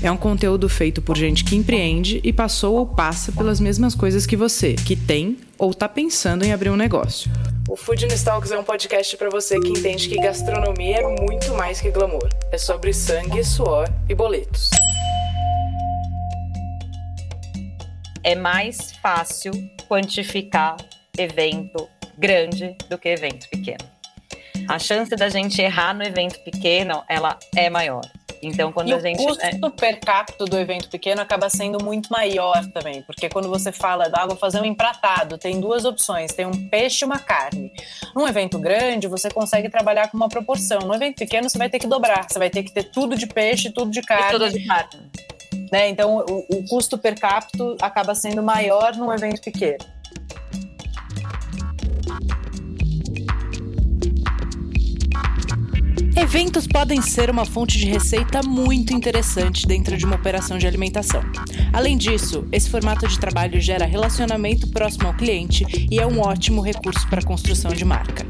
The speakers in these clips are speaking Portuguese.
É um conteúdo feito por gente que empreende e passou ou passa pelas mesmas coisas que você, que tem ou está pensando em abrir um negócio. O Food Talks é um podcast para você que entende que gastronomia é muito mais que glamour. É sobre sangue, suor e boletos. É mais fácil quantificar evento grande do que evento pequeno. A chance da gente errar no evento pequeno, ela é maior. Então, quando e a gente. O custo é... per capita do evento pequeno acaba sendo muito maior também, porque quando você fala, ah, vou fazer um empratado, tem duas opções: tem um peixe e uma carne. Num evento grande, você consegue trabalhar com uma proporção. No evento pequeno, você vai ter que dobrar, você vai ter que ter tudo de peixe, tudo de carne. E tudo de carne. Né? Então, o, o custo per capita acaba sendo maior num evento pequeno. Eventos podem ser uma fonte de receita muito interessante dentro de uma operação de alimentação. Além disso, esse formato de trabalho gera relacionamento próximo ao cliente e é um ótimo recurso para a construção de marca.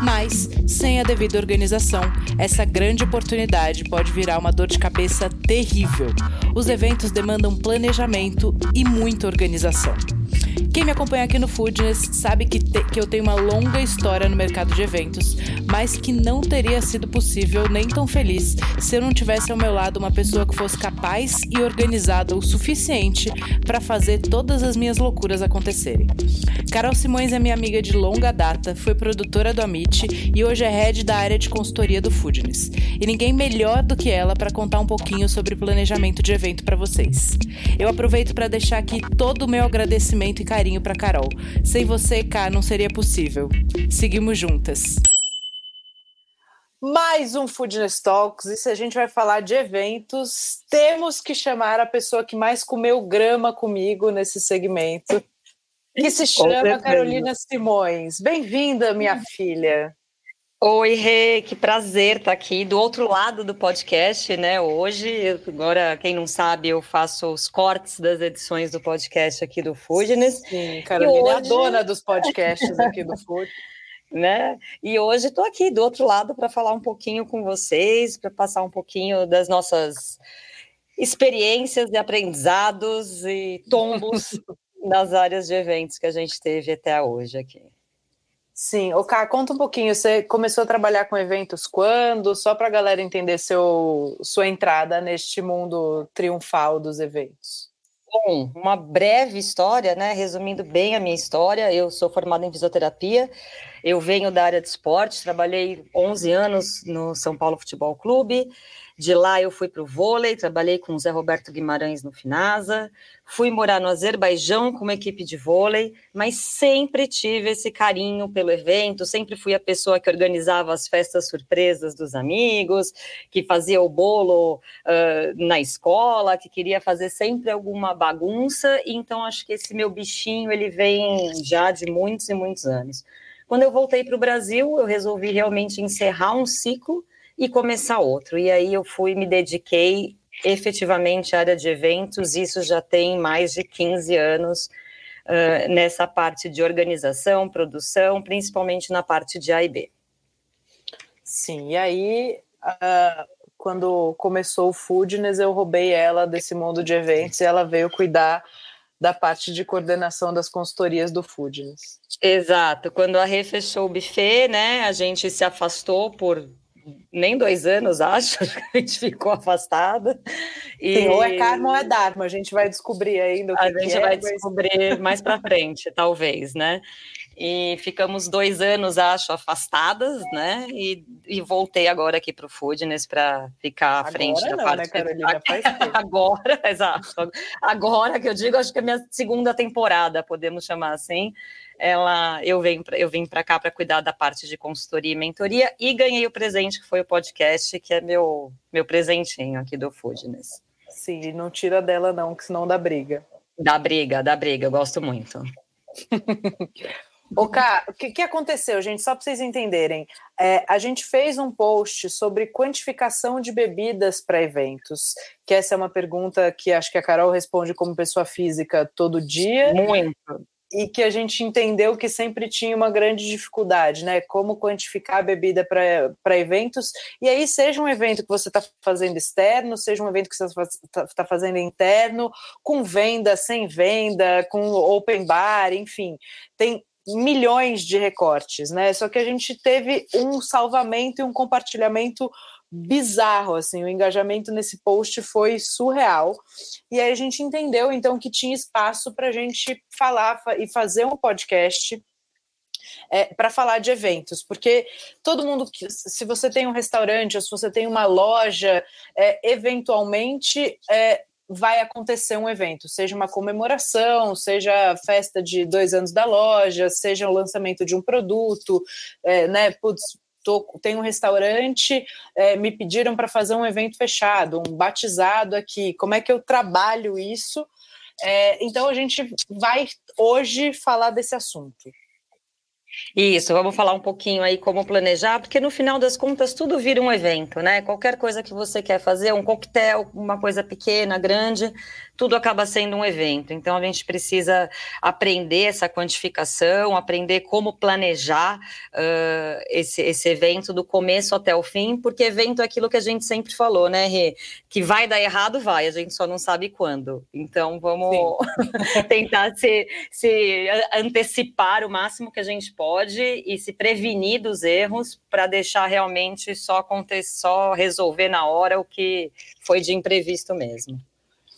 Mas, sem a devida organização, essa grande oportunidade pode virar uma dor de cabeça terrível. Os eventos demandam planejamento e muita organização. Quem me acompanha aqui no Foodness sabe que, te, que eu tenho uma longa história no mercado de eventos, mas que não teria sido possível nem tão feliz se eu não tivesse ao meu lado uma pessoa que fosse capaz e organizada o suficiente para fazer todas as minhas loucuras acontecerem. Carol Simões é minha amiga de longa data, foi produtora do Amit e hoje é head da área de consultoria do Foodness. E ninguém melhor do que ela para contar um pouquinho sobre planejamento de evento para vocês. Eu aproveito para deixar aqui todo o meu agradecimento e carinho carinho para Carol. Sem você, Cá, não seria possível. Seguimos juntas. Mais um Foodness Talks, e se a gente vai falar de eventos, temos que chamar a pessoa que mais comeu grama comigo nesse segmento, que se chama Carolina Simões. Bem-vinda, minha filha. Oi, Rê, que prazer estar aqui do outro lado do podcast, né? Hoje, agora, quem não sabe, eu faço os cortes das edições do podcast aqui do Foodness. Sim, Carolina hoje... é a dona dos podcasts aqui do Food. né? E hoje estou aqui do outro lado para falar um pouquinho com vocês, para passar um pouquinho das nossas experiências e aprendizados e tombos nas áreas de eventos que a gente teve até hoje aqui. Sim, o Cá, conta um pouquinho. Você começou a trabalhar com eventos quando? Só para a galera entender seu, sua entrada neste mundo triunfal dos eventos. Bom, uma breve história, né? Resumindo bem a minha história, eu sou formada em fisioterapia, eu venho da área de esporte, trabalhei 11 anos no São Paulo Futebol Clube, de lá eu fui para o vôlei, trabalhei com o Zé Roberto Guimarães no Finasa, fui morar no Azerbaijão com uma equipe de vôlei, mas sempre tive esse carinho pelo evento, sempre fui a pessoa que organizava as festas surpresas dos amigos, que fazia o bolo uh, na escola, que queria fazer sempre alguma bagunça, então acho que esse meu bichinho ele vem já de muitos e muitos anos. Quando eu voltei para o Brasil, eu resolvi realmente encerrar um ciclo e começar outro. E aí eu fui, me dediquei efetivamente à área de eventos, isso já tem mais de 15 anos uh, nessa parte de organização, produção, principalmente na parte de A e B. Sim, e aí, uh, quando começou o Foodness, eu roubei ela desse mundo de eventos e ela veio cuidar da parte de coordenação das consultorias do Foodness. Exato. Quando a Rê fechou o buffet, né, a gente se afastou por nem dois anos, acho, a gente ficou afastada. E... Sim, ou é karma ou é dharma, a gente vai descobrir ainda o que A gente é, vai descobrir mais para frente, talvez, né? E ficamos dois anos, acho, afastadas, né? E, e voltei agora aqui para o Foodness para ficar à agora frente não, da parte. Né, Carolina? agora, exato. Agora que eu digo, acho que é a minha segunda temporada, podemos chamar assim ela eu venho eu vim para cá para cuidar da parte de consultoria e mentoria e ganhei o presente que foi o podcast, que é meu meu presentinho aqui do Foodness. Sim, não tira dela não, que senão dá briga. Dá briga, dá briga, eu gosto muito. O Cá, o que, que, aconteceu, gente? Só para vocês entenderem, é, a gente fez um post sobre quantificação de bebidas para eventos, que essa é uma pergunta que acho que a Carol responde como pessoa física todo dia. Muito e que a gente entendeu que sempre tinha uma grande dificuldade, né? Como quantificar a bebida para eventos. E aí, seja um evento que você está fazendo externo, seja um evento que você está tá fazendo interno, com venda, sem venda, com open bar, enfim, tem milhões de recortes, né? Só que a gente teve um salvamento e um compartilhamento bizarro, assim, o engajamento nesse post foi surreal. E aí a gente entendeu então que tinha espaço para a gente falar e fazer um podcast é, para falar de eventos, porque todo mundo, se você tem um restaurante ou se você tem uma loja, é, eventualmente é, vai acontecer um evento, seja uma comemoração, seja festa de dois anos da loja, seja o lançamento de um produto, é, né? Putz, tô, tem um restaurante, é, me pediram para fazer um evento fechado, um batizado aqui. Como é que eu trabalho isso? É, então a gente vai hoje falar desse assunto. Isso, vamos falar um pouquinho aí como planejar, porque no final das contas tudo vira um evento, né? Qualquer coisa que você quer fazer, um coquetel, uma coisa pequena, grande, tudo acaba sendo um evento. Então a gente precisa aprender essa quantificação, aprender como planejar uh, esse, esse evento do começo até o fim, porque evento é aquilo que a gente sempre falou, né, Rê? Que vai dar errado, vai, a gente só não sabe quando. Então vamos tentar se, se antecipar o máximo que a gente pode e se prevenir dos erros para deixar realmente só acontecer, só resolver na hora o que foi de imprevisto mesmo.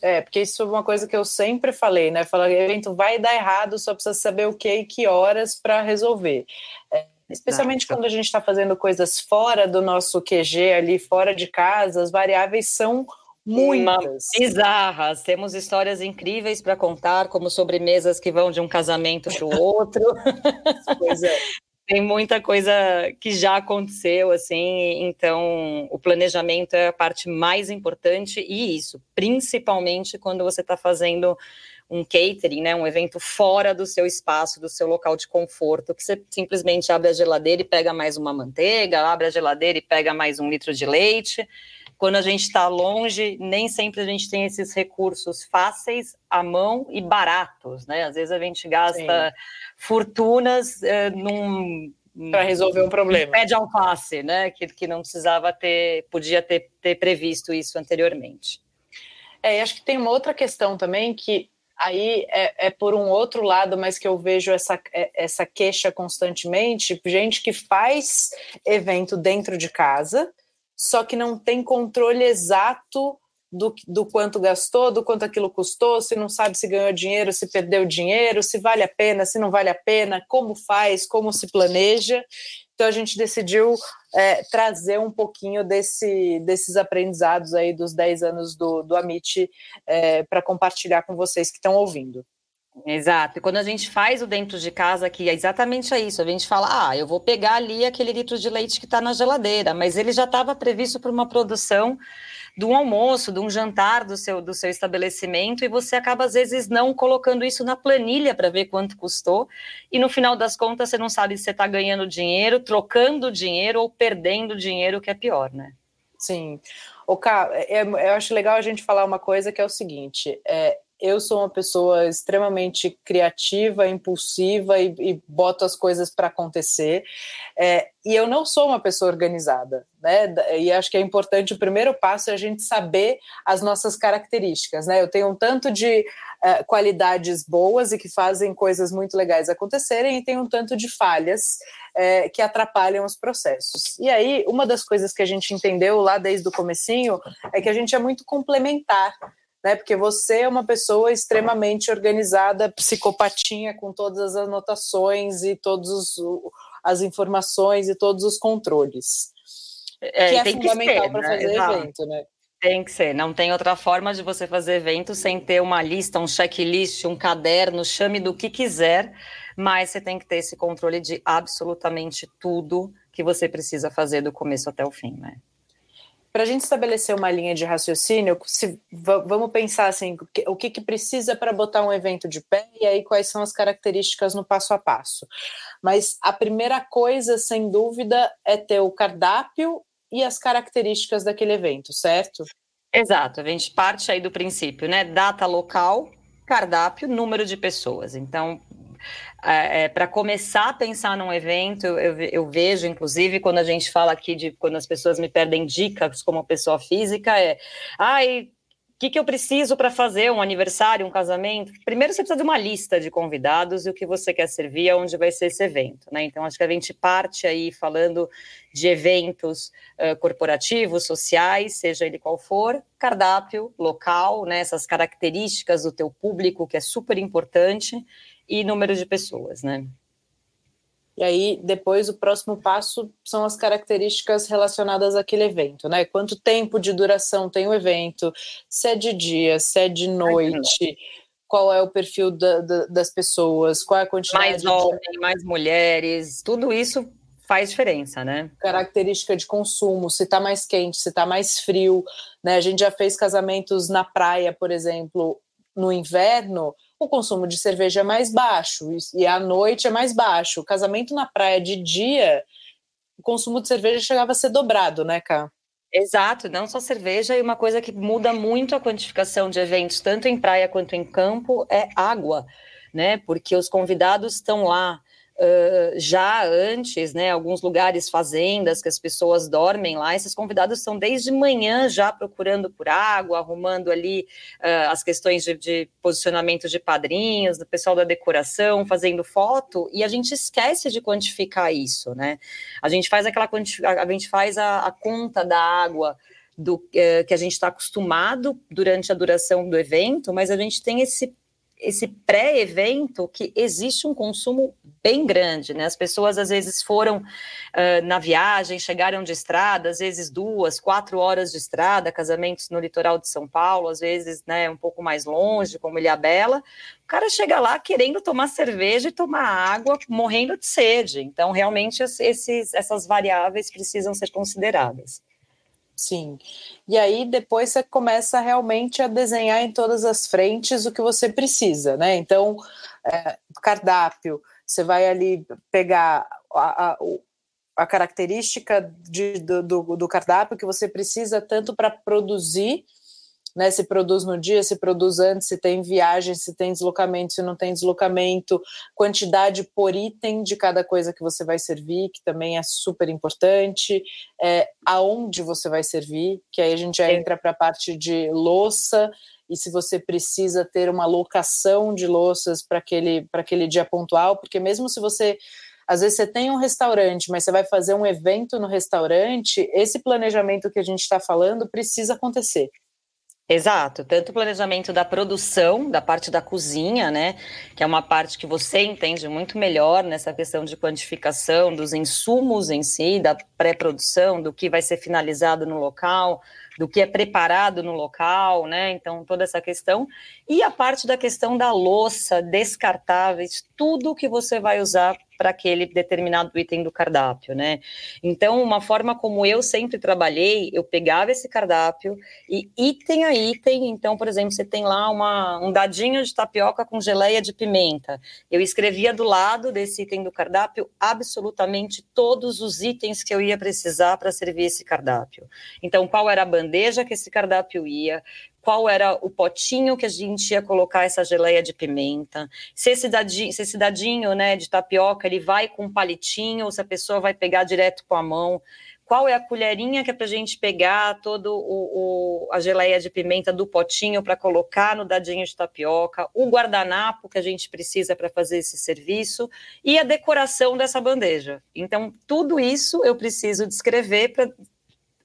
É, porque isso é uma coisa que eu sempre falei, né? Falar, evento vai dar errado, só precisa saber o que e que horas para resolver. É, especialmente quando a gente está fazendo coisas fora do nosso QG, ali fora de casa, as variáveis são muitas. Bizarras. Temos histórias incríveis para contar, como sobremesas que vão de um casamento para o outro. pois é tem muita coisa que já aconteceu, assim, então o planejamento é a parte mais importante e isso, principalmente quando você está fazendo um catering, né, um evento fora do seu espaço, do seu local de conforto, que você simplesmente abre a geladeira e pega mais uma manteiga, abre a geladeira e pega mais um litro de leite. Quando a gente está longe, nem sempre a gente tem esses recursos fáceis à mão e baratos, né? Às vezes a gente gasta Sim. fortunas uh, num para resolver um problema. Pé de alface, né? Que, que não precisava ter, podia ter, ter previsto isso anteriormente. É, acho que tem uma outra questão também que aí é, é, por um outro lado, mas que eu vejo essa, é, essa queixa constantemente, gente que faz evento dentro de casa, só que não tem controle exato do, do quanto gastou, do quanto aquilo custou, se não sabe se ganhou dinheiro, se perdeu dinheiro, se vale a pena, se não vale a pena, como faz, como se planeja. Então a gente decidiu é, trazer um pouquinho desse, desses aprendizados aí dos 10 anos do, do Amit é, para compartilhar com vocês que estão ouvindo. Exato. E quando a gente faz o dentro de casa, que é exatamente isso, a gente fala, ah, eu vou pegar ali aquele litro de leite que está na geladeira, mas ele já estava previsto para uma produção de um almoço, de um jantar do seu, do seu estabelecimento, e você acaba, às vezes, não colocando isso na planilha para ver quanto custou, e no final das contas você não sabe se você está ganhando dinheiro, trocando dinheiro ou perdendo dinheiro, que é pior, né? Sim. O Cá, é, eu acho legal a gente falar uma coisa que é o seguinte: é, eu sou uma pessoa extremamente criativa, impulsiva e, e boto as coisas para acontecer. É, e eu não sou uma pessoa organizada, né? E acho que é importante o primeiro passo é a gente saber as nossas características, né? Eu tenho um tanto de uh, qualidades boas e que fazem coisas muito legais acontecerem, e tenho um tanto de falhas uh, que atrapalham os processos. E aí, uma das coisas que a gente entendeu lá desde o comecinho é que a gente é muito complementar né? Porque você é uma pessoa extremamente organizada, psicopatinha, com todas as anotações e todas as informações e todos os controles. É, que é fundamental para né? fazer Exato. evento, né? Tem que ser, não tem outra forma de você fazer evento sem ter uma lista, um checklist, um caderno, chame do que quiser, mas você tem que ter esse controle de absolutamente tudo que você precisa fazer do começo até o fim, né? Para a gente estabelecer uma linha de raciocínio, se, vamos pensar assim, o que, que precisa para botar um evento de pé e aí quais são as características no passo a passo. Mas a primeira coisa, sem dúvida, é ter o cardápio e as características daquele evento, certo? Exato, a gente parte aí do princípio, né? Data local, cardápio, número de pessoas. Então, é, é para começar a pensar num evento, eu, eu, vejo, inclusive, quando a gente fala aqui de quando as pessoas me pedem dicas como pessoa física, é ai, o que, que eu preciso para fazer um aniversário, um casamento? Primeiro, você precisa de uma lista de convidados e o que você quer servir, aonde vai ser esse evento, né? Então, acho que a gente parte aí falando de eventos uh, corporativos, sociais, seja ele qual for, cardápio, local, né? Essas características do teu público, que é super importante, e número de pessoas, né? E aí, depois, o próximo passo são as características relacionadas àquele evento, né? Quanto tempo de duração tem o evento, se é de dia, se é de noite, qual é o perfil da, da, das pessoas, qual é a quantidade mais de... homens, mais mulheres, tudo isso faz diferença, né? Característica de consumo, se tá mais quente, se tá mais frio, né? A gente já fez casamentos na praia, por exemplo, no inverno, o consumo de cerveja é mais baixo e à noite é mais baixo. O casamento na praia de dia, o consumo de cerveja chegava a ser dobrado, né, Cá? Exato, não só cerveja, e uma coisa que muda muito a quantificação de eventos, tanto em praia quanto em campo, é água, né? Porque os convidados estão lá Uh, já antes, né, alguns lugares, fazendas, que as pessoas dormem lá, esses convidados estão desde manhã já procurando por água, arrumando ali uh, as questões de, de, posicionamento de padrinhos, do pessoal da decoração, fazendo foto, e a gente esquece de quantificar isso, né? A gente faz aquela a gente faz a, a conta da água do que a gente está acostumado durante a duração do evento, mas a gente tem esse esse pré-evento que existe um consumo bem grande, né? As pessoas às vezes foram uh, na viagem, chegaram de estrada, às vezes duas, quatro horas de estrada, casamentos no litoral de São Paulo, às vezes, né, um pouco mais longe, como Ilhabela. O cara chega lá querendo tomar cerveja e tomar água, morrendo de sede. Então, realmente, esses, essas variáveis precisam ser consideradas. Sim. E aí depois você começa realmente a desenhar em todas as frentes o que você precisa, né? Então, é, cardápio, você vai ali pegar a, a, a característica de, do, do, do cardápio que você precisa tanto para produzir né? Se produz no dia, se produz antes, se tem viagem, se tem deslocamento, se não tem deslocamento, quantidade por item de cada coisa que você vai servir, que também é super importante, é, aonde você vai servir, que aí a gente já entra para a parte de louça e se você precisa ter uma locação de louças para aquele, aquele dia pontual, porque mesmo se você às vezes você tem um restaurante, mas você vai fazer um evento no restaurante, esse planejamento que a gente está falando precisa acontecer. Exato, tanto o planejamento da produção, da parte da cozinha, né, que é uma parte que você entende muito melhor nessa questão de quantificação dos insumos em si, da pré-produção, do que vai ser finalizado no local, do que é preparado no local, né? Então, toda essa questão. E a parte da questão da louça, descartáveis, tudo que você vai usar para aquele determinado item do cardápio, né? Então, uma forma como eu sempre trabalhei, eu pegava esse cardápio e item a item, então, por exemplo, você tem lá uma, um dadinho de tapioca com geleia de pimenta. Eu escrevia do lado desse item do cardápio absolutamente todos os itens que eu ia precisar para servir esse cardápio. Então, qual era a bandeja que esse cardápio ia, qual era o potinho que a gente ia colocar essa geleia de pimenta, se esse dadinho, se esse dadinho né, de tapioca ele vai com palitinho ou se a pessoa vai pegar direto com a mão, qual é a colherinha que é para a gente pegar todo o, o, a geleia de pimenta do potinho para colocar no dadinho de tapioca, o guardanapo que a gente precisa para fazer esse serviço e a decoração dessa bandeja. Então, tudo isso eu preciso descrever para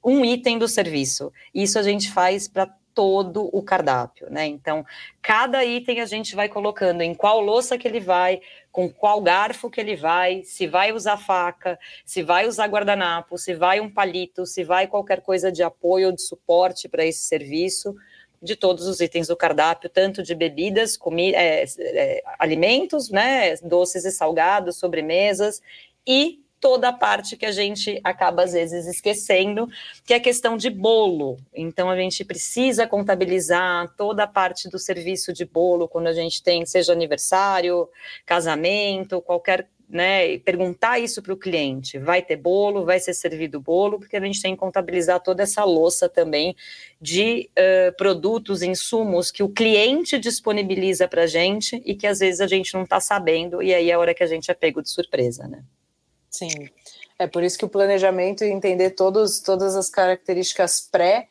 um item do serviço. Isso a gente faz para todo o cardápio, né? Então, cada item a gente vai colocando em qual louça que ele vai, com qual garfo que ele vai, se vai usar faca, se vai usar guardanapo, se vai um palito, se vai qualquer coisa de apoio ou de suporte para esse serviço, de todos os itens do cardápio, tanto de bebidas, comi é, é, alimentos, né, doces e salgados, sobremesas, e toda a parte que a gente acaba às vezes esquecendo, que é a questão de bolo. Então a gente precisa contabilizar toda a parte do serviço de bolo quando a gente tem, seja aniversário, casamento, qualquer né, perguntar isso para o cliente, vai ter bolo, vai ser servido bolo, porque a gente tem que contabilizar toda essa louça também de uh, produtos, insumos que o cliente disponibiliza para a gente e que às vezes a gente não está sabendo, e aí é a hora que a gente é pego de surpresa, né? Sim, é por isso que o planejamento e entender todos, todas as características pré,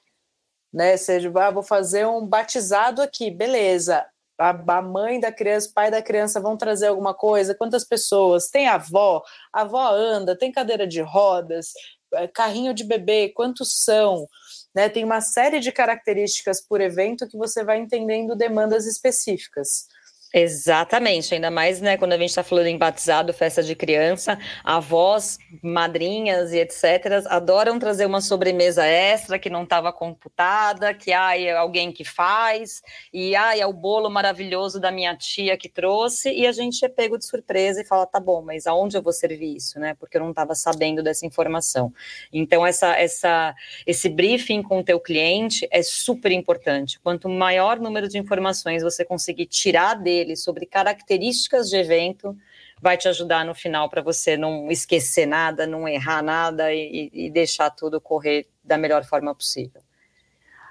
né, seja, ah, vou fazer um batizado aqui, beleza, a, mãe da criança, pai da criança vão trazer alguma coisa? Quantas pessoas? Tem avó? A avó anda? Tem cadeira de rodas? É, carrinho de bebê? Quantos são? Né, tem uma série de características por evento que você vai entendendo demandas específicas. Exatamente, ainda mais né, quando a gente está falando em batizado, festa de criança, avós, madrinhas e etc. adoram trazer uma sobremesa extra que não estava computada, que ah, é alguém que faz, e ah, é o bolo maravilhoso da minha tia que trouxe, e a gente é pego de surpresa e fala: tá bom, mas aonde eu vou servir isso, né? Porque eu não estava sabendo dessa informação. Então, essa, essa, esse briefing com o teu cliente é super importante. Quanto maior número de informações você conseguir tirar dele, dele sobre características de evento vai te ajudar no final para você não esquecer nada, não errar nada e, e deixar tudo correr da melhor forma possível.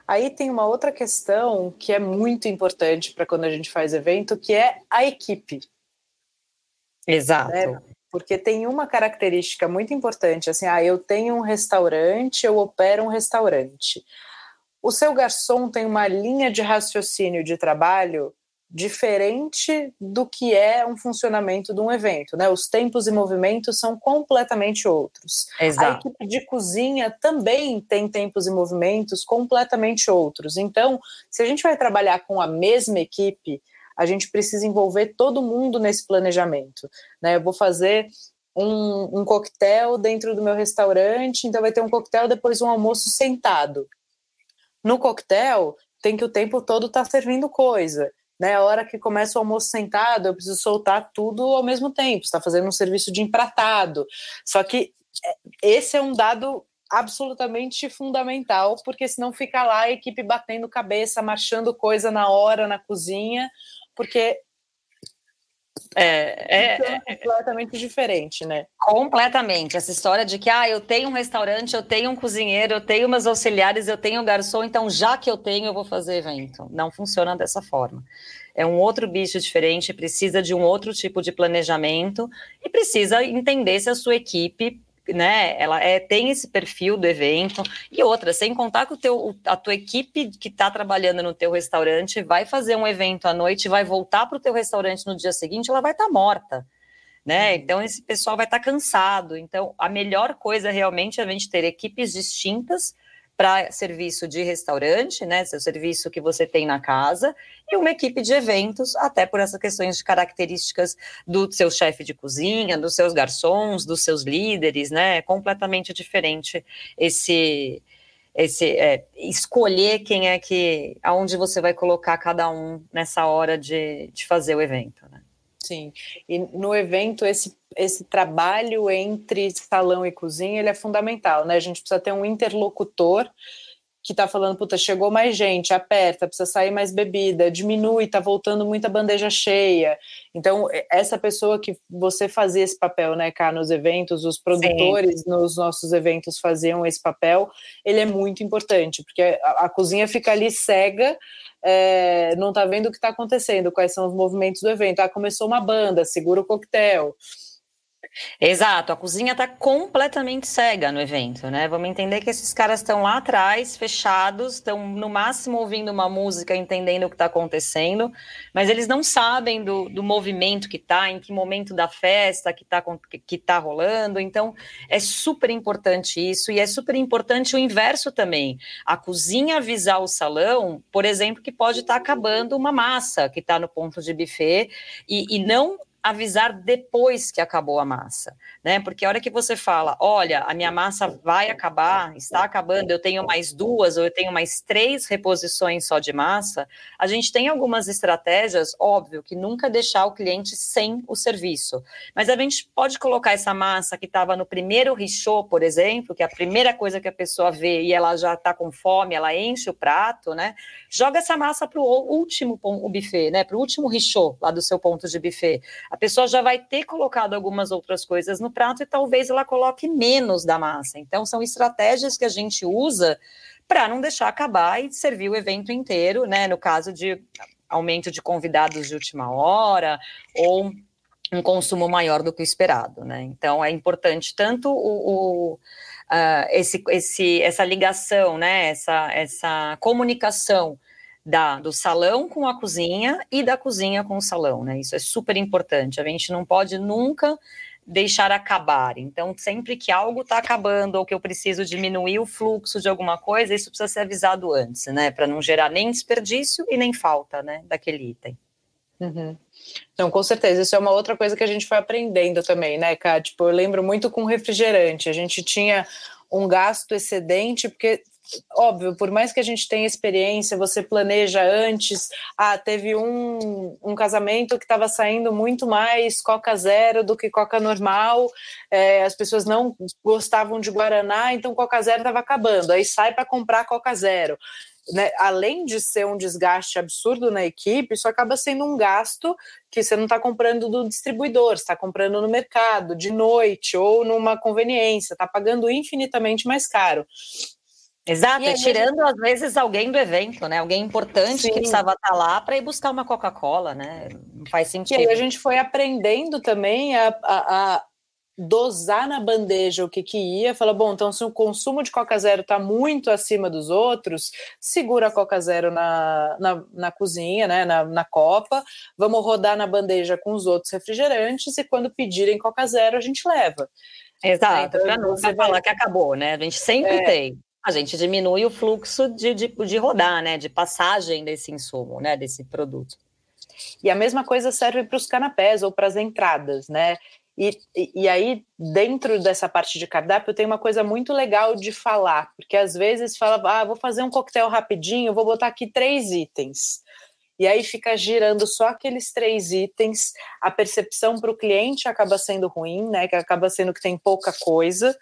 Aí tem uma outra questão que é muito importante para quando a gente faz evento, que é a equipe. Exato. Né? Porque tem uma característica muito importante, assim, ah, eu tenho um restaurante, eu opero um restaurante. O seu garçom tem uma linha de raciocínio de trabalho diferente do que é um funcionamento de um evento, né? Os tempos e movimentos são completamente outros. Exato. A equipe de cozinha também tem tempos e movimentos completamente outros. Então, se a gente vai trabalhar com a mesma equipe, a gente precisa envolver todo mundo nesse planejamento, né? Eu vou fazer um, um coquetel dentro do meu restaurante, então vai ter um coquetel depois um almoço sentado. No coquetel tem que o tempo todo estar tá servindo coisa né? A hora que começa o almoço sentado, eu preciso soltar tudo ao mesmo tempo. Está fazendo um serviço de empratado. Só que é, esse é um dado absolutamente fundamental, porque senão fica lá a equipe batendo cabeça, marchando coisa na hora na cozinha, porque é, é, é, completamente diferente, né? Completamente. Essa história de que ah, eu tenho um restaurante, eu tenho um cozinheiro, eu tenho umas auxiliares, eu tenho um garçom, então já que eu tenho, eu vou fazer evento. Não funciona dessa forma. É um outro bicho diferente, precisa de um outro tipo de planejamento e precisa entender se a sua equipe né, ela é, tem esse perfil do evento e outra, sem contar que o teu, a tua equipe que está trabalhando no teu restaurante vai fazer um evento à noite, vai voltar para o teu restaurante no dia seguinte, ela vai estar tá morta, né? Uhum. Então esse pessoal vai estar tá cansado. Então a melhor coisa realmente é a gente ter equipes distintas para serviço de restaurante, né, seu serviço que você tem na casa, e uma equipe de eventos, até por essas questões de características do seu chefe de cozinha, dos seus garçons, dos seus líderes, né, é completamente diferente esse esse é, escolher quem é que aonde você vai colocar cada um nessa hora de, de fazer o evento, né? Sim, e no evento esse, esse trabalho entre salão e cozinha ele é fundamental, né? A gente precisa ter um interlocutor que está falando, puta, chegou mais gente, aperta, precisa sair mais bebida, diminui, está voltando muita bandeja cheia. Então, essa pessoa que você fazia esse papel, né, cá nos eventos, os produtores Sim. nos nossos eventos faziam esse papel, ele é muito importante, porque a, a cozinha fica ali cega é, não está vendo o que está acontecendo, quais são os movimentos do evento. Ah, começou uma banda, segura o coquetel. Exato, a cozinha está completamente cega no evento, né? Vamos entender que esses caras estão lá atrás, fechados, estão no máximo ouvindo uma música, entendendo o que está acontecendo, mas eles não sabem do, do movimento que está, em que momento da festa que está que tá rolando. Então, é super importante isso, e é super importante o inverso também. A cozinha avisar o salão, por exemplo, que pode estar tá acabando uma massa que está no ponto de buffet, e, e não avisar depois que acabou a massa, né? Porque a hora que você fala, olha, a minha massa vai acabar, está acabando, eu tenho mais duas ou eu tenho mais três reposições só de massa, a gente tem algumas estratégias, óbvio, que nunca deixar o cliente sem o serviço. Mas a gente pode colocar essa massa que estava no primeiro richô, por exemplo, que é a primeira coisa que a pessoa vê e ela já está com fome, ela enche o prato, né? Joga essa massa para o último o buffet, né? Para o último richô lá do seu ponto de buffet. A pessoa já vai ter colocado algumas outras coisas no prato e talvez ela coloque menos da massa. Então, são estratégias que a gente usa para não deixar acabar e servir o evento inteiro, né? No caso de aumento de convidados de última hora ou um consumo maior do que o esperado, né? Então é importante tanto o, o uh, esse, esse, essa ligação, né? Essa, essa comunicação da, do salão com a cozinha e da cozinha com o salão, né? Isso é super importante. A gente não pode nunca deixar acabar. Então, sempre que algo está acabando ou que eu preciso diminuir o fluxo de alguma coisa, isso precisa ser avisado antes, né? Para não gerar nem desperdício e nem falta, né? Daquele item. Uhum. Então, com certeza, isso é uma outra coisa que a gente foi aprendendo também, né, Ká? Tipo, eu lembro muito com refrigerante. A gente tinha um gasto excedente, porque óbvio, por mais que a gente tenha experiência, você planeja antes. Ah, teve um, um casamento que estava saindo muito mais Coca Zero do que Coca normal. É, as pessoas não gostavam de Guaraná, então Coca Zero estava acabando. Aí sai para comprar Coca Zero. Né, além de ser um desgaste absurdo na equipe, isso acaba sendo um gasto que você não está comprando do distribuidor, está comprando no mercado, de noite ou numa conveniência, está pagando infinitamente mais caro. Exato, e tirando às vezes alguém do evento, né? Alguém importante Sim. que precisava estar tá lá para ir buscar uma Coca-Cola, né? Não faz sentido. E aí a gente foi aprendendo também a, a, a dosar na bandeja o que, que ia, fala, bom, então se o consumo de Coca Zero está muito acima dos outros, segura a Coca Zero na, na, na cozinha, né, na, na, copa, vamos rodar na bandeja com os outros refrigerantes e quando pedirem Coca Zero a gente leva. Exato, então, para não falar que acabou, né? A gente sempre é, tem a gente diminui o fluxo de, de, de rodar, né, de passagem desse insumo, né, desse produto. E a mesma coisa serve para os canapés ou para as entradas, né? E, e, aí, dentro dessa parte de cardápio, tem uma coisa muito legal de falar, porque às vezes fala, ah, vou fazer um coquetel rapidinho, vou botar aqui três itens. E aí fica girando só aqueles três itens, a percepção para o cliente acaba sendo ruim, né? Que acaba sendo que tem pouca coisa,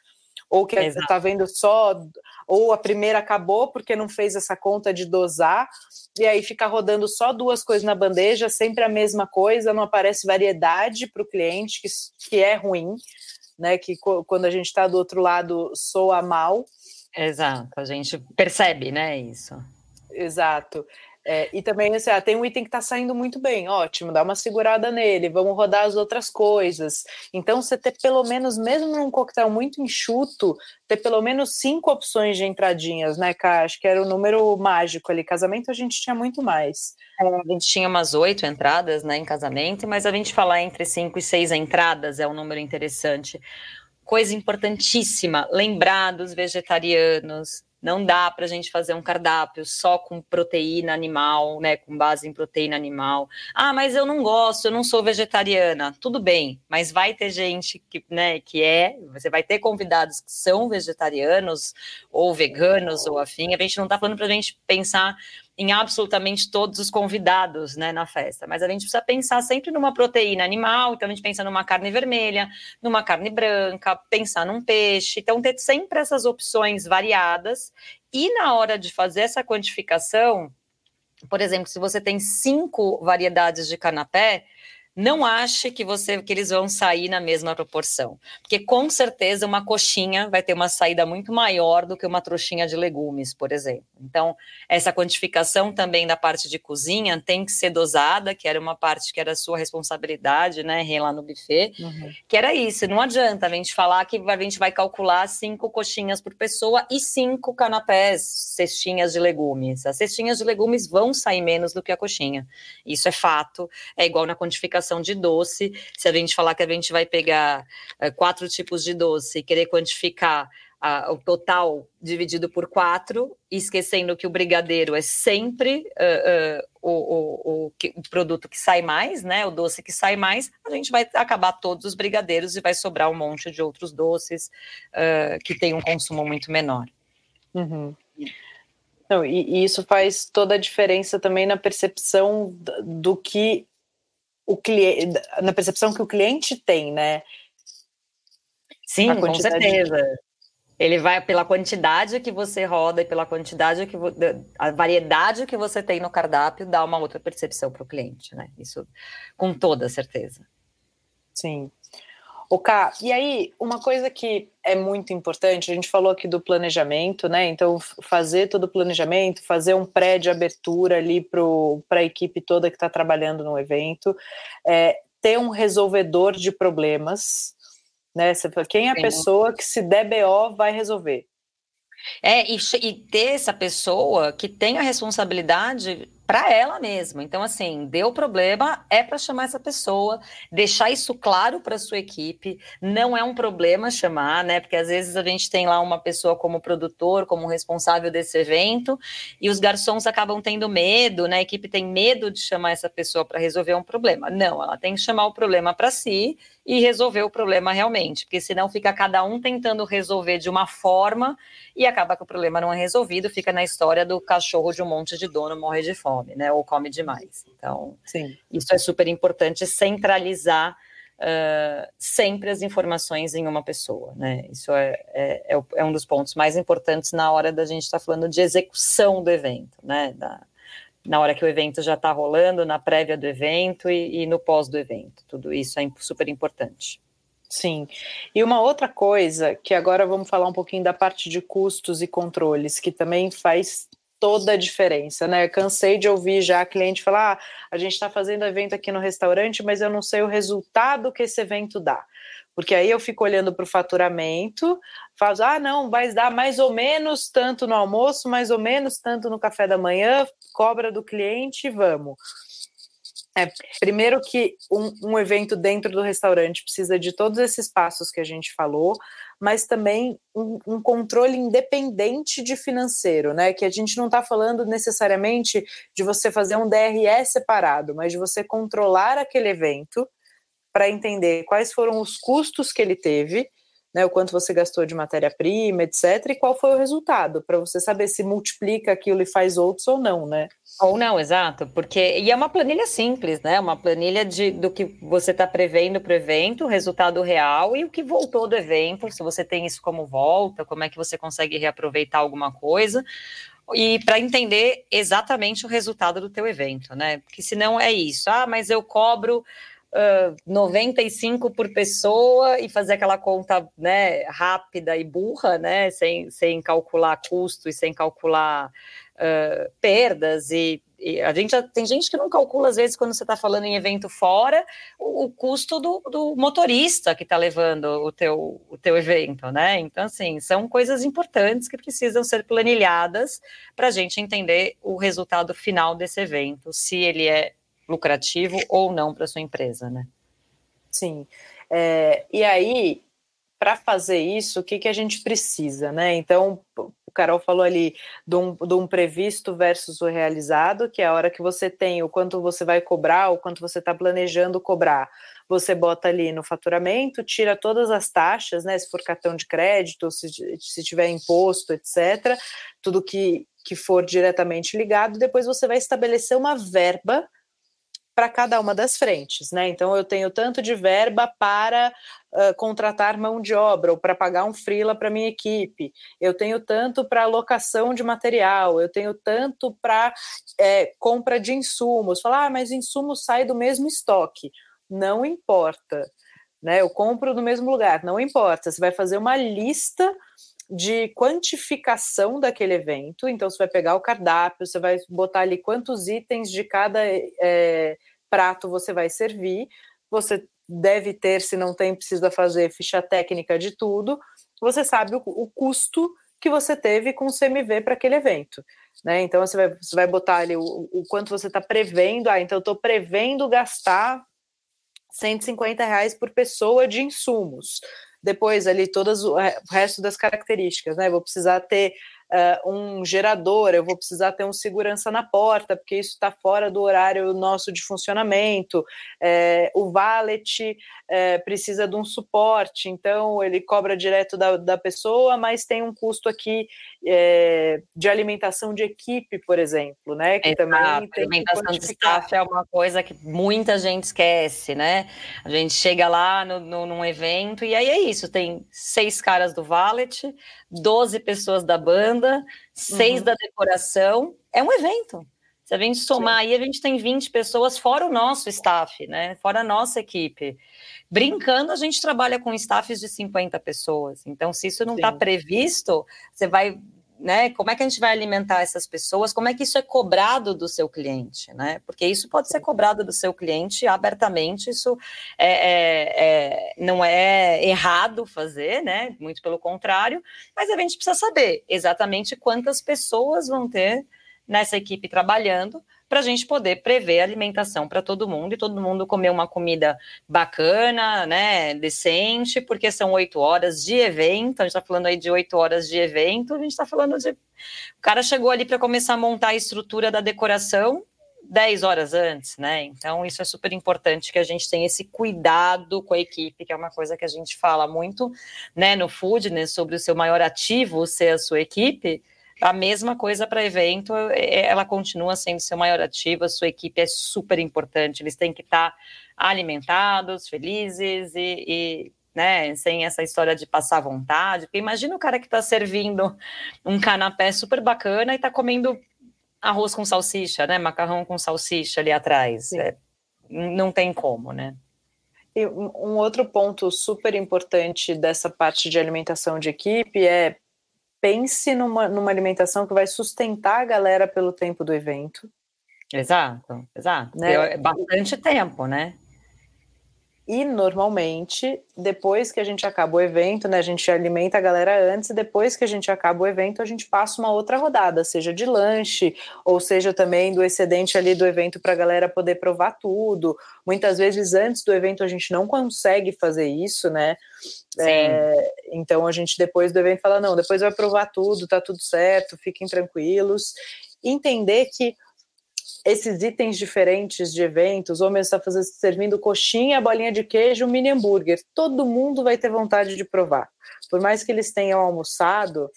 ou que está vendo só ou a primeira acabou porque não fez essa conta de dosar, e aí fica rodando só duas coisas na bandeja, sempre a mesma coisa, não aparece variedade para o cliente, que, que é ruim, né? Que quando a gente está do outro lado soa mal. Exato, a gente percebe, né, isso. Exato. É, e também, assim, ah, tem um item que está saindo muito bem, ótimo, dá uma segurada nele, vamos rodar as outras coisas. Então, você ter pelo menos, mesmo num coquetel muito enxuto, ter pelo menos cinco opções de entradinhas, né, Cá? Acho que era o número mágico ali. Casamento a gente tinha muito mais. É, a gente tinha umas oito entradas, né, em casamento, mas a gente falar entre cinco e seis entradas é um número interessante. Coisa importantíssima, lembrar dos vegetarianos, não dá para a gente fazer um cardápio só com proteína animal, né, com base em proteína animal. Ah, mas eu não gosto, eu não sou vegetariana. Tudo bem, mas vai ter gente que, né, que é, você vai ter convidados que são vegetarianos ou veganos ou afim. A gente não está falando para a gente pensar em absolutamente todos os convidados né, na festa, mas a gente precisa pensar sempre numa proteína animal, então a gente pensa numa carne vermelha, numa carne branca, pensar num peixe, então ter sempre essas opções variadas, e na hora de fazer essa quantificação, por exemplo, se você tem cinco variedades de canapé, não ache que você que eles vão sair na mesma proporção, porque com certeza uma coxinha vai ter uma saída muito maior do que uma trouxinha de legumes, por exemplo. Então, essa quantificação também da parte de cozinha tem que ser dosada, que era uma parte que era sua responsabilidade, né, lá no buffet, uhum. que era isso. Não adianta a gente falar que a gente vai calcular cinco coxinhas por pessoa e cinco canapés, cestinhas de legumes. As cestinhas de legumes vão sair menos do que a coxinha. Isso é fato. É igual na quantificação de doce. Se a gente falar que a gente vai pegar é, quatro tipos de doce e querer quantificar o total dividido por quatro, esquecendo que o brigadeiro é sempre uh, uh, o, o, o, produto que sai mais, né? O doce que sai mais, a gente vai acabar todos os brigadeiros e vai sobrar um monte de outros doces uh, que tem um consumo muito menor. Uhum. Não, e, e, isso faz toda a diferença também na percepção do que o cliente, na percepção que o cliente tem, né? Sim, com certeza. De... Ele vai pela quantidade que você roda e pela quantidade que a variedade que você tem no cardápio dá uma outra percepção para o cliente, né? Isso com toda certeza. Sim. O Cá, e aí, uma coisa que é muito importante, a gente falou aqui do planejamento, né? Então, fazer todo o planejamento, fazer um pré de abertura ali para a equipe toda que está trabalhando no evento, é, ter um resolvedor de problemas, né? Você fala, quem é a Sim. pessoa que se der BO vai resolver? É, e, e ter essa pessoa que tem a responsabilidade para ela mesma. Então, assim, deu problema, é para chamar essa pessoa, deixar isso claro para sua equipe. Não é um problema chamar, né? Porque às vezes a gente tem lá uma pessoa como produtor, como responsável desse evento, e os garçons acabam tendo medo, né? A equipe tem medo de chamar essa pessoa para resolver um problema. Não, ela tem que chamar o problema para si e resolver o problema realmente, porque senão fica cada um tentando resolver de uma forma e acaba que o problema não é resolvido, fica na história do cachorro de um monte de dono morre de fome, né? Ou come demais. Então, Sim. isso é super importante centralizar uh, sempre as informações em uma pessoa, né? Isso é, é, é, é um dos pontos mais importantes na hora da gente estar tá falando de execução do evento, né? Da, na hora que o evento já está rolando, na prévia do evento e, e no pós do evento. Tudo isso é super importante. Sim. E uma outra coisa, que agora vamos falar um pouquinho da parte de custos e controles, que também faz toda a diferença, né? Cansei de ouvir já a cliente falar: ah, a gente está fazendo evento aqui no restaurante, mas eu não sei o resultado que esse evento dá. Porque aí eu fico olhando para o faturamento, falo, ah, não, vai dar mais ou menos tanto no almoço, mais ou menos tanto no café da manhã, cobra do cliente, vamos. É, primeiro que um, um, evento dentro do restaurante precisa de todos esses passos que a gente falou, mas também um, um controle independente de financeiro, né? Que a gente não está falando necessariamente de você fazer um DRE separado, mas de você controlar aquele evento para entender quais foram os custos que ele teve, né, o quanto você gastou de matéria-prima, etc., e qual foi o resultado, para você saber se multiplica aquilo e faz outros ou não, né? Ou não, exato, porque e é uma planilha simples, né? Uma planilha de, do que você está prevendo para o evento, o resultado real e o que voltou do evento, se você tem isso como volta, como é que você consegue reaproveitar alguma coisa e para entender exatamente o resultado do teu evento, né? Porque senão é isso, ah, mas eu cobro uh, 95 por pessoa e fazer aquela conta né, rápida e burra, né, sem, sem calcular custo e sem calcular uh, perdas e, e, a gente tem gente que não calcula às vezes quando você está falando em evento fora o, o custo do, do, motorista que está levando o teu, o teu evento, né? Então assim são coisas importantes que precisam ser planilhadas para a gente entender o resultado final desse evento, se ele é lucrativo ou não para sua empresa, né? Sim. É, e aí, para fazer isso, o que, que a gente precisa, né? Então, o Carol falou ali um, de um, previsto versus o realizado, que é a hora que você tem o quanto você vai cobrar, o quanto você está planejando cobrar. Você bota ali no faturamento, tira todas as taxas, né? Se for cartão de crédito, se, se tiver imposto, etc., tudo que, que for diretamente ligado, depois você vai estabelecer uma verba para cada uma das frentes, né? Então eu tenho tanto de verba para uh, contratar mão de obra ou para pagar um freela para minha equipe, eu tenho tanto para alocação de material, eu tenho tanto para é, compra de insumos. Falar, ah, mas insumo sai do mesmo estoque. Não importa, né? Eu compro no mesmo lugar, não importa. Você vai fazer uma lista de quantificação daquele evento. Então, você vai pegar o cardápio, você vai botar ali quantos itens de cada é, prato você vai servir. Você deve ter, se não tem, precisa fazer ficha técnica de tudo. Você sabe o, o custo que você teve com o CMV para aquele evento. Né? Então, você vai, você vai botar ali o, o quanto você está prevendo. Ah, então, eu estou prevendo gastar 150 reais por pessoa de insumos depois ali todas o resto das características, né? Vou precisar ter uh, um gerador, eu vou precisar ter um segurança na porta, porque isso está fora do horário nosso de funcionamento. É, o valet é, precisa de um suporte, então ele cobra direto da, da pessoa, mas tem um custo aqui é, de alimentação de equipe, por exemplo, né? Que Exato. também tem alimentação de staff é uma coisa que muita gente esquece, né? A gente chega lá no, no, num evento e aí é isso, tem seis caras do valet, 12 pessoas da banda, seis uhum. da decoração, é um evento. Se a gente somar Sim. aí, a gente tem 20 pessoas, fora o nosso staff, né? Fora a nossa equipe. Brincando, a gente trabalha com staffs de 50 pessoas. Então, se isso não está previsto, você vai né? Como é que a gente vai alimentar essas pessoas? Como é que isso é cobrado do seu cliente, né? Porque isso pode ser cobrado do seu cliente abertamente, isso é, é, é, não é errado fazer, né? Muito pelo contrário, mas a gente precisa saber exatamente quantas pessoas vão ter nessa equipe trabalhando para a gente poder prever alimentação para todo mundo e todo mundo comer uma comida bacana, né, decente, porque são oito horas de evento. A gente está falando aí de oito horas de evento. A gente está falando de. O cara chegou ali para começar a montar a estrutura da decoração 10 horas antes, né? Então, isso é super importante que a gente tenha esse cuidado com a equipe, que é uma coisa que a gente fala muito, né, no Food, né, sobre o seu maior ativo ser a sua equipe. A mesma coisa para evento, é, ela continua sendo seu maior ativo, a sua equipe é super importante, eles têm que estar tá alimentados, felizes e, e né, sem essa história de passar vontade. Porque imagina o cara que está servindo um canapé super bacana e está comendo arroz com salsicha, né, macarrão com salsicha ali atrás. É, não tem como, né? E um outro ponto super importante dessa parte de alimentação de equipe é pense numa, numa alimentação que vai sustentar a galera pelo tempo do evento. Exato, exato. Né? É bastante tempo, né? E normalmente, depois que a gente acaba o evento, né, a gente alimenta a galera antes, e depois que a gente acaba o evento, a gente passa uma outra rodada, seja de lanche, ou seja também do excedente ali do evento para a galera poder provar tudo. Muitas vezes antes do evento a gente não consegue fazer isso, né? É, então a gente depois do evento fala: não, depois vai provar tudo, tá tudo certo, fiquem tranquilos. Entender que esses itens diferentes de eventos, ou mesmo está servindo coxinha, bolinha de queijo, mini hambúrguer, todo mundo vai ter vontade de provar. Por mais que eles tenham almoçado,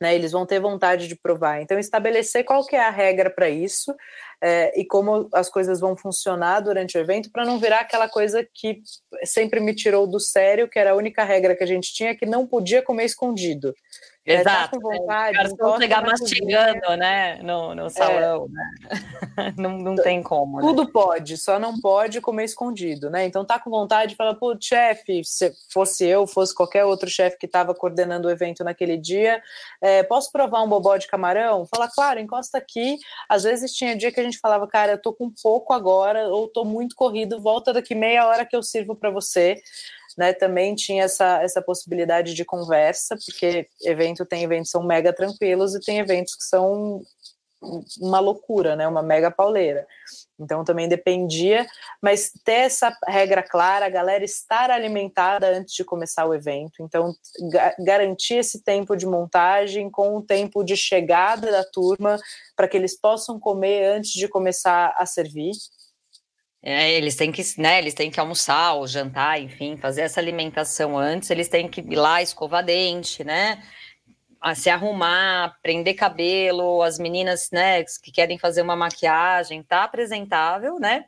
né, eles vão ter vontade de provar. Então, estabelecer qual que é a regra para isso é, e como as coisas vão funcionar durante o evento, para não virar aquela coisa que sempre me tirou do sério, que era a única regra que a gente tinha, que não podia comer escondido. Tá Exato. É, com vontade, Os caras chegar mastigando, né, no, no salão, é. né? não, não tem como. Né? Tudo né? pode, só não pode comer escondido, né? Então tá com vontade, fala, pô, chefe, se fosse eu, fosse qualquer outro chefe que estava coordenando o evento naquele dia, é, posso provar um bobó de camarão? Fala, claro, encosta aqui. Às vezes tinha dia que a gente falava, cara, eu tô com pouco agora, ou tô muito corrido, volta daqui meia hora que eu sirvo para você né, também tinha essa, essa possibilidade de conversa, porque evento tem eventos que são mega tranquilos e tem eventos que são uma loucura, né, uma mega pauleira. Então também dependia, mas ter essa regra clara, a galera estar alimentada antes de começar o evento. Então ga garantir esse tempo de montagem com o tempo de chegada da turma para que eles possam comer antes de começar a servir. É, eles têm que, né, eles têm que almoçar ou jantar, enfim, fazer essa alimentação antes, eles têm que ir lá escovar dente, né? Se arrumar, prender cabelo, as meninas, né, que querem fazer uma maquiagem, tá apresentável, né?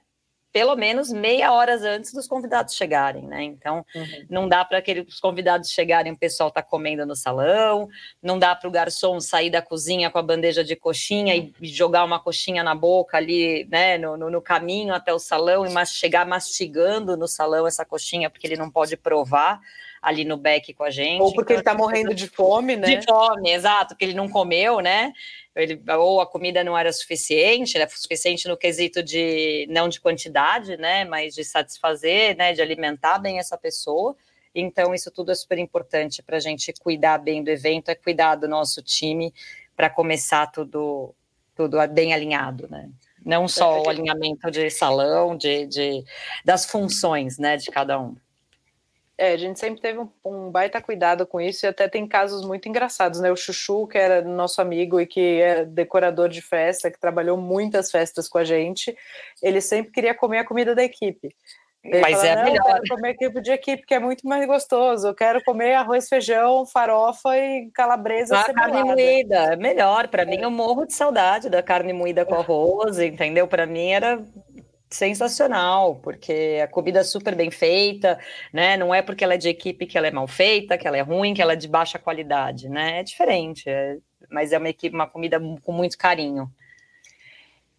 Pelo menos meia hora antes dos convidados chegarem, né? Então, uhum. não dá para aqueles convidados chegarem, o pessoal tá comendo no salão, não dá para o garçom sair da cozinha com a bandeja de coxinha e jogar uma coxinha na boca ali, né, no, no, no caminho até o salão e mas, chegar mastigando no salão essa coxinha, porque ele não pode provar ali no beck com a gente. Ou porque então, ele está morrendo de fome, né? De fome, exato, porque ele não comeu, né? Ele, ou a comida não era suficiente, né? Suficiente no quesito de não de quantidade, né? Mas de satisfazer, né? De alimentar bem essa pessoa. Então, isso tudo é super importante para a gente cuidar bem do evento, é cuidar do nosso time para começar tudo, tudo bem alinhado, né? Não só o alinhamento de salão, de, de das funções, né, de cada um. É, a gente sempre teve um, um, baita cuidado com isso e até tem casos muito engraçados, né? O Chuchu, que era nosso amigo e que é decorador de festa, que trabalhou muitas festas com a gente, ele sempre queria comer a comida da equipe. Ele Mas fala, é melhor. Eu quero comer tipo de equipe, que é muito mais gostoso. Eu quero comer arroz, feijão, farofa e calabresa. A carne moída, é melhor. Para é. mim, eu morro de saudade da carne moída com arroz, entendeu? Para mim era sensacional, porque a comida é super bem feita, né? Não é porque ela é de equipe que ela é mal feita, que ela é ruim, que ela é de baixa qualidade, né? É diferente, é... mas é uma equipe, uma comida com muito carinho.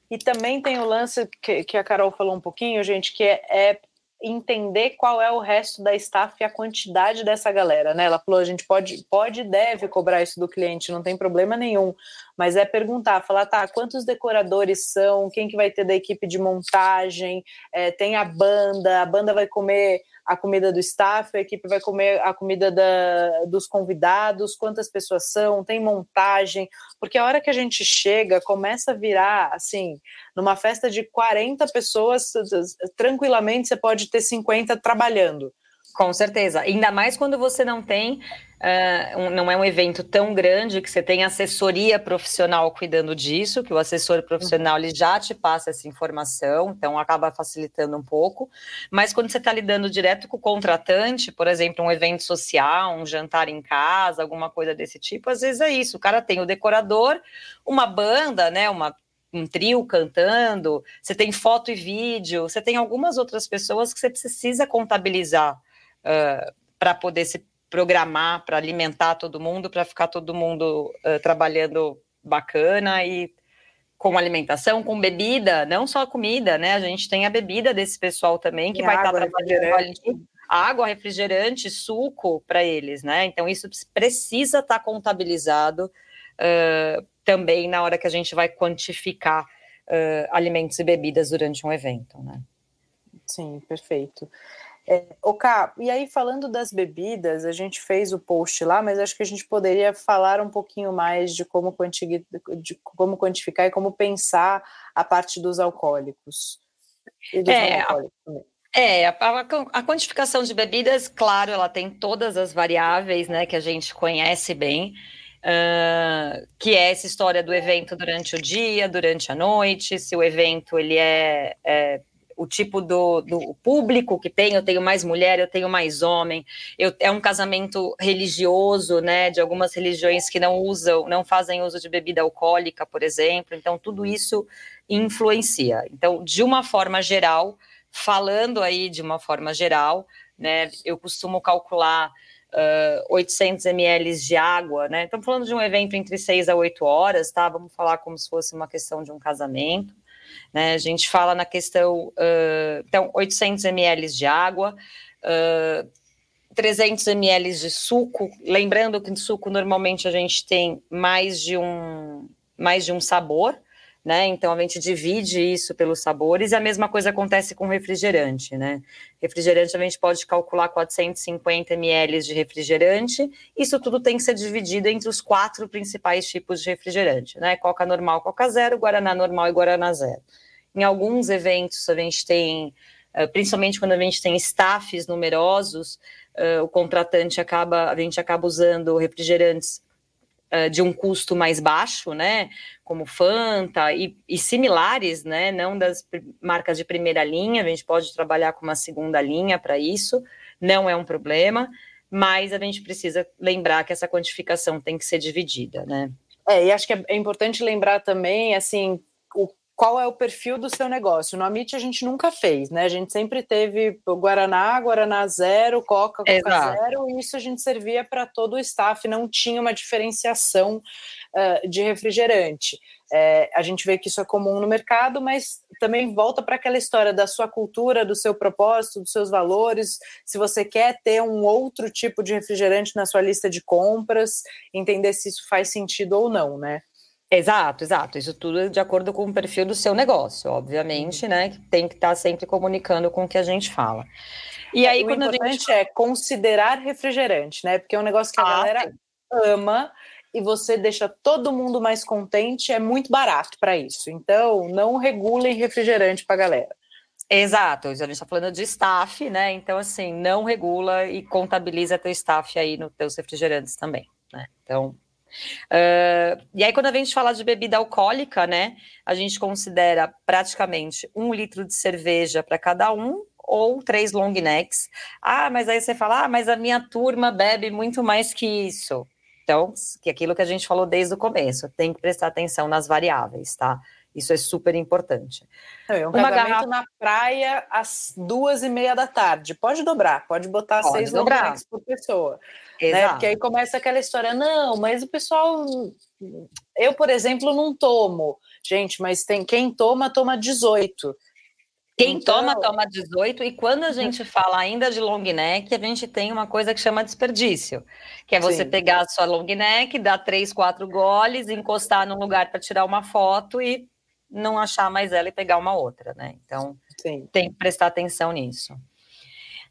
E também tem o lance que, que a Carol falou um pouquinho, gente, que é, é entender qual é o resto da staff e a quantidade dessa galera, né? Ela falou, a gente pode, pode e deve cobrar isso do cliente, não tem problema nenhum, mas é perguntar, falar, tá, quantos decoradores são, quem que vai ter da equipe de montagem, é, tem a banda, a banda vai comer a comida do staff, a equipe vai comer a comida da, dos convidados, quantas pessoas são, tem montagem, porque a hora que a gente chega, começa a virar, assim, numa festa de 40 pessoas, tranquilamente você pode ter 50 trabalhando. Com certeza, ainda mais quando você não tem, uh, um, não é um evento tão grande que você tem assessoria profissional cuidando disso, que o assessor profissional ele já te passa essa informação, então acaba facilitando um pouco. Mas quando você está lidando direto com o contratante, por exemplo, um evento social, um jantar em casa, alguma coisa desse tipo, às vezes é isso. O cara tem o decorador, uma banda, né, uma um trio cantando, você tem foto e vídeo, você tem algumas outras pessoas que você precisa contabilizar uh, para poder se programar, para alimentar todo mundo, para ficar todo mundo uh, trabalhando bacana e com alimentação, com bebida, não só comida, né? A gente tem a bebida desse pessoal também que e vai estar tá trabalhando água, refrigerante, suco para eles, né? Então isso precisa estar tá contabilizado uh, também na hora que a gente vai quantificar uh, alimentos e bebidas durante um evento, né? Sim, perfeito. É, e aí falando das bebidas, a gente fez o post lá, mas acho que a gente poderia falar um pouquinho mais de como, quanti de como quantificar e como pensar a parte dos alcoólicos. E dos é, alcoólicos É, a, a, a, quantificação de bebidas, claro, ela tem todas as variáveis, né, que a gente conhece bem, uh, que é essa história do evento durante o dia, durante a noite, se o evento ele é, é o tipo do, do público que tem, eu tenho mais mulher, eu tenho mais homem, eu, é um casamento religioso, né, de algumas religiões que não usam, não fazem uso de bebida alcoólica, por exemplo, então tudo isso influencia. Então, de uma forma geral, falando aí de uma forma geral, né, eu costumo calcular uh, 800 ml de água, né, estamos falando de um evento entre 6 a 8 horas, tá, vamos falar como se fosse uma questão de um casamento, né? A gente fala na questão, uh, então, 800 ml de água, uh, 300 ml de suco, lembrando que no suco normalmente a gente tem mais de um, mais de um sabor, né? Então a gente divide isso pelos sabores e a mesma coisa acontece com refrigerante, né? Refrigerante a gente pode calcular 450 ml de refrigerante. Isso tudo tem que ser dividido entre os quatro principais tipos de refrigerante, né? Coca normal, Coca zero, Guaraná normal e Guaraná zero. Em alguns eventos a gente tem, eh, principalmente quando a gente tem staffs numerosos, eh, o contratante acaba, a gente acaba usando refrigerantes de um custo mais baixo, né, como Fanta e, e, similares, né, não das marcas de primeira linha, a gente pode trabalhar com uma segunda linha para isso, não é um problema, mas a gente precisa lembrar que essa quantificação tem que ser dividida, né. É, e acho que é, é importante lembrar também, assim, o qual é o perfil do seu negócio. No Amit a gente nunca fez, né? A gente sempre teve Guaraná, Guaraná zero, Coca, Coca Exato. zero, e isso a gente servia para todo o staff, não tinha uma diferenciação uh, de refrigerante. É, a gente vê que isso é comum no mercado, mas também volta para aquela história da sua cultura, do seu propósito, dos seus valores. Se você quer ter um outro tipo de refrigerante na sua lista de compras, entender se isso faz sentido ou não, né? Exato, exato. Isso tudo de acordo com o perfil do seu negócio, obviamente, né? Que tem que estar tá sempre comunicando com o que a gente fala. E aí, o quando importante gente... é considerar refrigerante, né? Porque é um negócio que a ah, galera sim. ama e você deixa todo mundo mais contente, é muito barato para isso. Então, não regulem refrigerante para galera. Exato, a gente está falando de staff, né? Então, assim, não regula e contabiliza teu staff aí nos teus refrigerantes também, né? Então, uh, e aí quando a gente fala de bebida alcoólica, né? A gente considera praticamente um litro de cerveja para cada um ou três long necks. Ah, mas aí você fala, ah, mas a minha turma bebe muito mais que isso. Então, que é aquilo que a gente falou desde o começo, tem que prestar atenção nas variáveis, tá? Isso é super importante. É, um Uma garrafa na praia às duas e meia da tarde. Pode dobrar, pode botar pode seis dobrar. por pessoa. Né? Exato. Né? Porque aí começa aquela história, não, mas o pessoal. Eu, por exemplo, não tomo. Gente, mas tem quem toma, toma 18. Quem então... toma, toma 18. E quando a gente fala ainda de long neck, a gente tem uma coisa que chama desperdício, que é você Sim. pegar a sua long neck, dar três, quatro goles, encostar num lugar para tirar uma foto e não achar mais ela e pegar uma outra, né? Então, Sim. tem que prestar atenção nisso.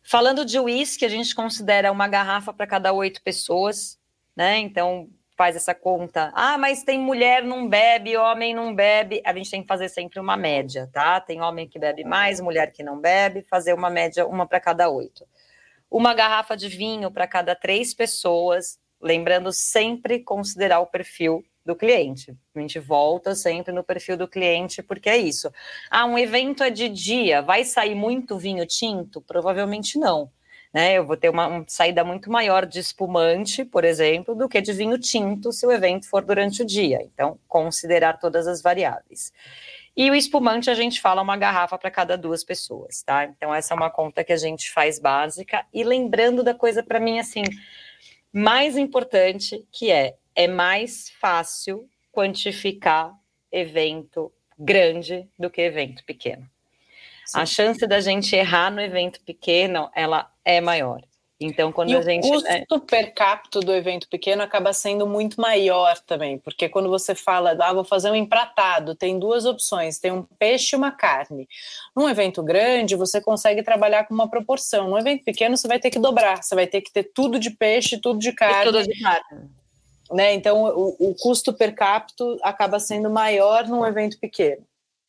Falando de uísque, a gente considera uma garrafa para cada oito pessoas, né? Então, faz essa conta. Ah, mas tem mulher não bebe, homem não bebe. A gente tem que fazer sempre uma média, tá? Tem homem que bebe mais, mulher que não bebe, fazer uma média, uma para cada oito. Uma garrafa de vinho para cada três pessoas, lembrando sempre considerar o perfil do cliente. A gente volta sempre no perfil do cliente, porque é isso. Ah, um evento é de dia, vai sair muito vinho tinto? Provavelmente não. Né? Eu vou ter uma, uma saída muito maior de espumante, por exemplo, do que de vinho tinto se o evento for durante o dia. Então, considerar todas as variáveis. E o espumante a gente fala uma garrafa para cada duas pessoas, tá? Então, essa é uma conta que a gente faz básica. E lembrando da coisa para mim assim, mais importante, que é é mais fácil quantificar evento grande do que evento pequeno. Sim. A chance da gente errar no evento pequeno, ela é maior. Então, quando e a gente. O custo é... per capita do evento pequeno acaba sendo muito maior também, porque quando você fala, ah, vou fazer um empratado, tem duas opções: tem um peixe e uma carne. Num evento grande, você consegue trabalhar com uma proporção. Num evento pequeno, você vai ter que dobrar, você vai ter que ter tudo de peixe, tudo de carne. E tudo de carne né? Então o, o custo per capita acaba sendo maior num evento pequeno.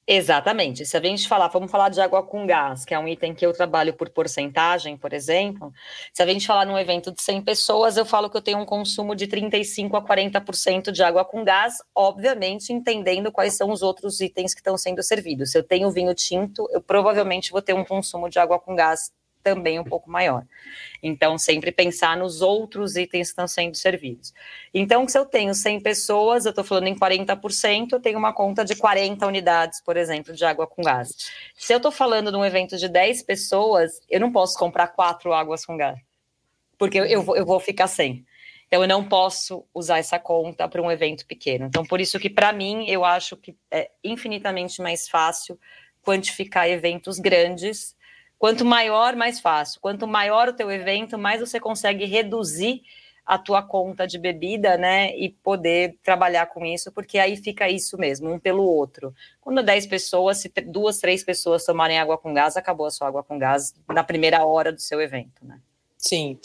Exatamente. Se a gente falar, vamos falar de água com gás, que é um item que eu trabalho por porcentagem, por exemplo. Se a gente falar num evento de 100 pessoas, eu falo que eu tenho um consumo de 35 a 40% de água com gás, obviamente entendendo quais são os outros itens que estão sendo servidos. Se eu tenho vinho tinto, eu provavelmente vou ter um consumo de água com gás também um pouco maior. Então, sempre pensar nos outros itens que estão sendo servidos. Então, se eu tenho 100 pessoas, eu estou falando em 40%, eu tenho uma conta de 40 unidades, por exemplo, de água com gás. Se eu estou falando de um evento de 10 pessoas, eu não posso comprar quatro águas com gás, porque eu, eu, vou, eu vou ficar sem. Então, eu não posso usar essa conta para um evento pequeno. Então, por isso que, para mim, eu acho que é infinitamente mais fácil quantificar eventos grandes Quanto maior, mais fácil. Quanto maior o teu evento, mais você consegue reduzir a tua conta de bebida, né, e poder trabalhar com isso, porque aí fica isso mesmo, um pelo outro. Quando 10 pessoas, se duas, três pessoas tomarem água com gás, acabou a sua água com gás na primeira hora do seu evento, né? Sim.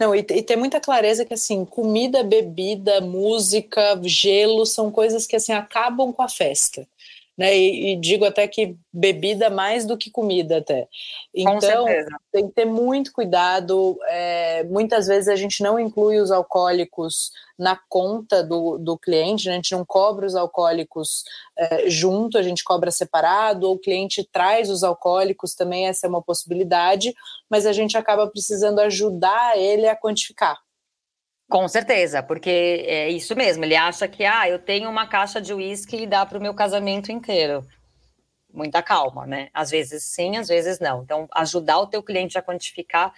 Não, e, e ter muita clareza que assim, comida, bebida, música, gelo são coisas que assim acabam com a festa né? E, e, digo até que bebida mais do que comida até. Então tem que ter muito cuidado. É, muitas vezes a gente não inclui os alcoólicos na conta do, do cliente, né? a gente não cobra os alcoólicos é, junto, a gente cobra separado, ou o cliente traz os alcoólicos também, essa é uma possibilidade, mas a gente acaba precisando ajudar ele a quantificar. Com certeza, porque é isso mesmo. Ele acha que, ah, eu tenho uma caixa de uísque e dá para o meu casamento inteiro. Muita calma, né? Às vezes sim, às vezes não. Então, ajudar o teu cliente a quantificar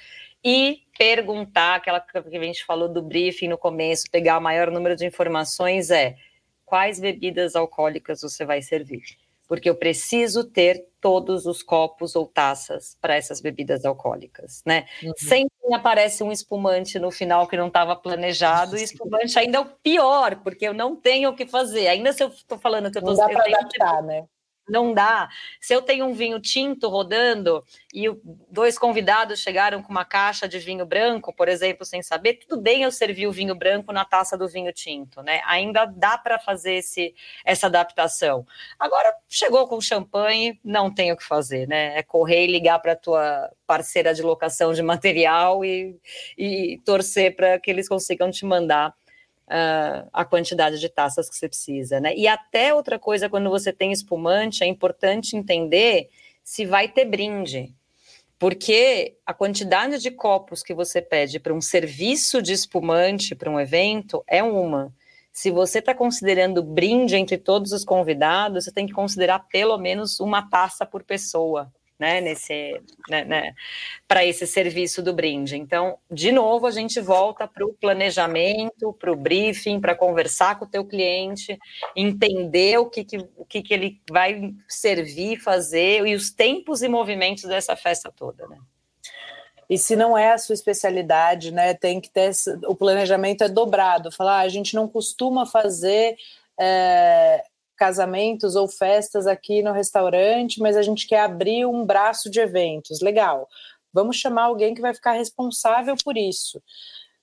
e perguntar, aquela que a gente falou do briefing no começo, pegar o maior número de informações é quais bebidas alcoólicas você vai servir porque eu preciso ter todos os copos ou taças para essas bebidas alcoólicas, né? Uhum. Sempre aparece um espumante no final que não estava planejado, e espumante ainda é o pior, porque eu não tenho o que fazer. Ainda se eu estou falando que eu estou... Não dá para adaptar, né? Não dá. Se eu tenho um vinho tinto rodando e dois convidados chegaram com uma caixa de vinho branco, por exemplo, sem saber, tudo bem eu servir o vinho branco na taça do vinho tinto, né? Ainda dá para fazer esse, essa adaptação. Agora, chegou com champanhe, não tem o que fazer, né? É correr e ligar para a tua parceira de locação de material e, e torcer para que eles consigam te mandar uh, a quantidade de taças que você precisa, né? E até outra coisa, quando você tem espumante, é importante entender se vai ter brinde. Porque a quantidade de copos que você pede para um serviço de espumante, para um evento, é uma. Se você está considerando brinde entre todos os convidados, você tem que considerar pelo menos uma taça por pessoa né, nesse, né, né, para esse serviço do brinde. Então, de novo, a gente volta para o planejamento, para o briefing, para conversar com o teu cliente, entender o que, que, o que, que ele vai servir, fazer e os tempos e movimentos dessa festa toda, né? E se não é a sua especialidade, né, tem que ter o planejamento é dobrado. Falar, ah, a gente não costuma fazer é, casamentos ou festas aqui no restaurante, mas a gente quer abrir um braço de eventos. Legal. Vamos chamar alguém que vai ficar responsável por isso.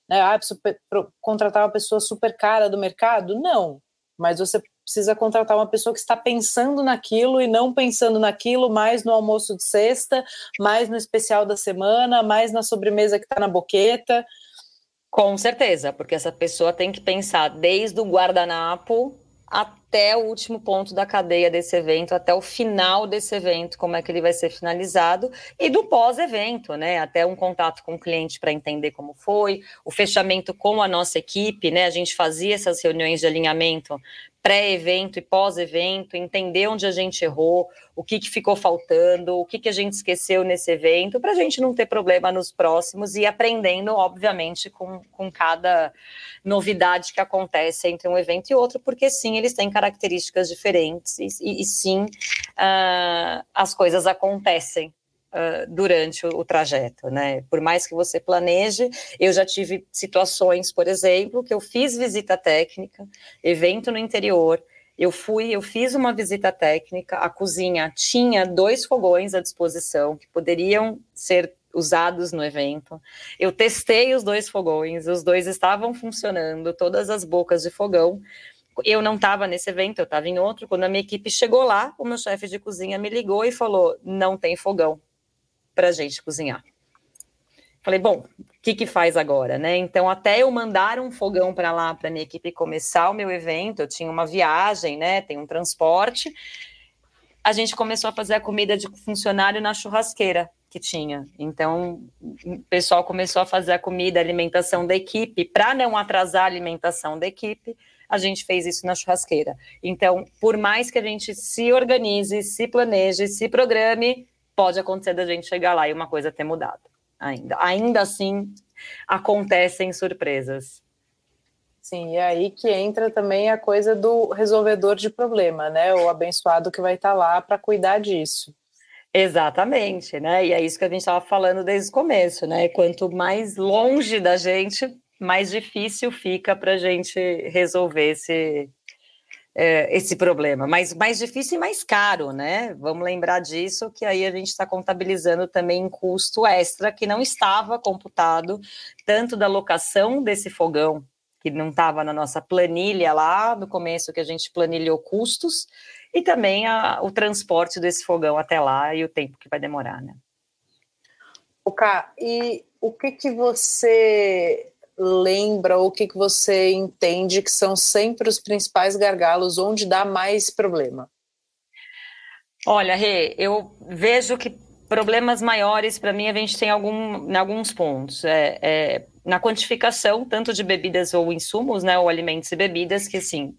Né? Ah, preciso contratar uma pessoa super cara do mercado? Não. Mas você precisa contratar uma pessoa que está pensando naquilo e não pensando naquilo mais no almoço de sexta, mais no especial da semana, mais na sobremesa que está na boqueta. Com certeza, porque essa pessoa tem que pensar desde o guardanapo até o último ponto da cadeia desse evento, até o final desse evento, como é que ele vai ser finalizado, e do pós-evento, né? Até um contato com o cliente para entender como foi, o fechamento com a nossa equipe, né? A gente fazia essas reuniões de alinhamento pré-evento e pós-evento, entender onde a gente errou, o que, que ficou faltando, o que, que a gente esqueceu nesse evento, para a gente não ter problema nos próximos e aprendendo, obviamente, com, com cada novidade que acontece entre um evento e outro, porque sim, eles têm características diferentes e, e, e sim, uh, as coisas acontecem uh, durante o, o, trajeto, né? Por mais que você planeje, eu já tive situações, por exemplo, que eu fiz visita técnica, evento no interior, eu fui, eu fiz uma visita técnica, a cozinha tinha dois fogões à disposição que poderiam ser usados no evento. Eu testei os dois fogões, os dois estavam funcionando, todas as bocas de fogão. Eu não estava nesse evento, eu estava em outro. Quando a minha equipe chegou lá, o meu chefe de cozinha me ligou e falou: não tem fogão para a gente cozinhar. Falei, bom, o que que faz agora, né? Então, até eu mandar um fogão para lá para minha equipe começar o meu evento, eu tinha uma viagem, né? Tem um transporte. A gente começou a fazer a comida de funcionário na churrasqueira que tinha. Então, o pessoal começou a fazer a comida, a alimentação da equipe, para não atrasar a alimentação da equipe, a gente fez isso na churrasqueira. Então, por mais que a gente se organize, se planeje, se programe, pode acontecer da gente chegar lá e uma coisa ter mudado ainda. Ainda assim, acontecem surpresas. Sim, e aí que entra também a coisa do resolvedor de problema, né? O abençoado que vai estar lá para cuidar disso. Exatamente, né? E é isso que a gente estava falando desde o começo, né? Quanto mais longe da gente, mais difícil fica para a gente resolver esse, é, esse problema, mas mais difícil e mais caro, né? Vamos lembrar disso, que aí a gente está contabilizando também custo extra que não estava computado, tanto da locação desse fogão, que não estava na nossa planilha lá no começo, que a gente planilhou custos, e também a, o transporte desse fogão até lá e o tempo que vai demorar, né? O Cá, e o que que você lembra ou o que, que você entende que são sempre os principais gargalos, onde dá mais problema? Olha, Rê, eu vejo que problemas maiores para mim a gente tem algum, em alguns pontos. É, é, na quantificação, tanto de bebidas ou insumos, né, ou alimentos e bebidas, que assim,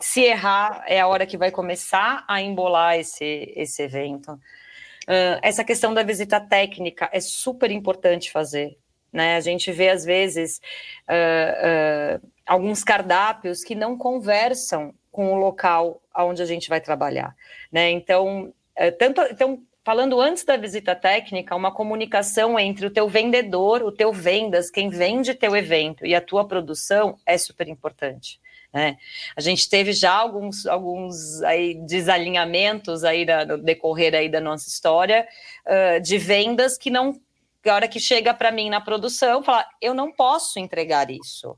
se errar é a hora que vai começar a embolar esse, esse evento. Uh, essa questão da visita técnica é super importante fazer. Né? A gente vê, às vezes, uh, uh, alguns cardápios que não conversam com o local onde a gente vai trabalhar. Né? Então, uh, tanto, então, falando antes da visita técnica, uma comunicação entre o teu vendedor, o teu vendas, quem vende teu evento e a tua produção é super importante. Né? A gente teve já alguns, alguns aí desalinhamentos aí da, no decorrer aí da nossa história uh, de vendas que não, a hora que chega para mim na produção, fala, eu não posso entregar isso.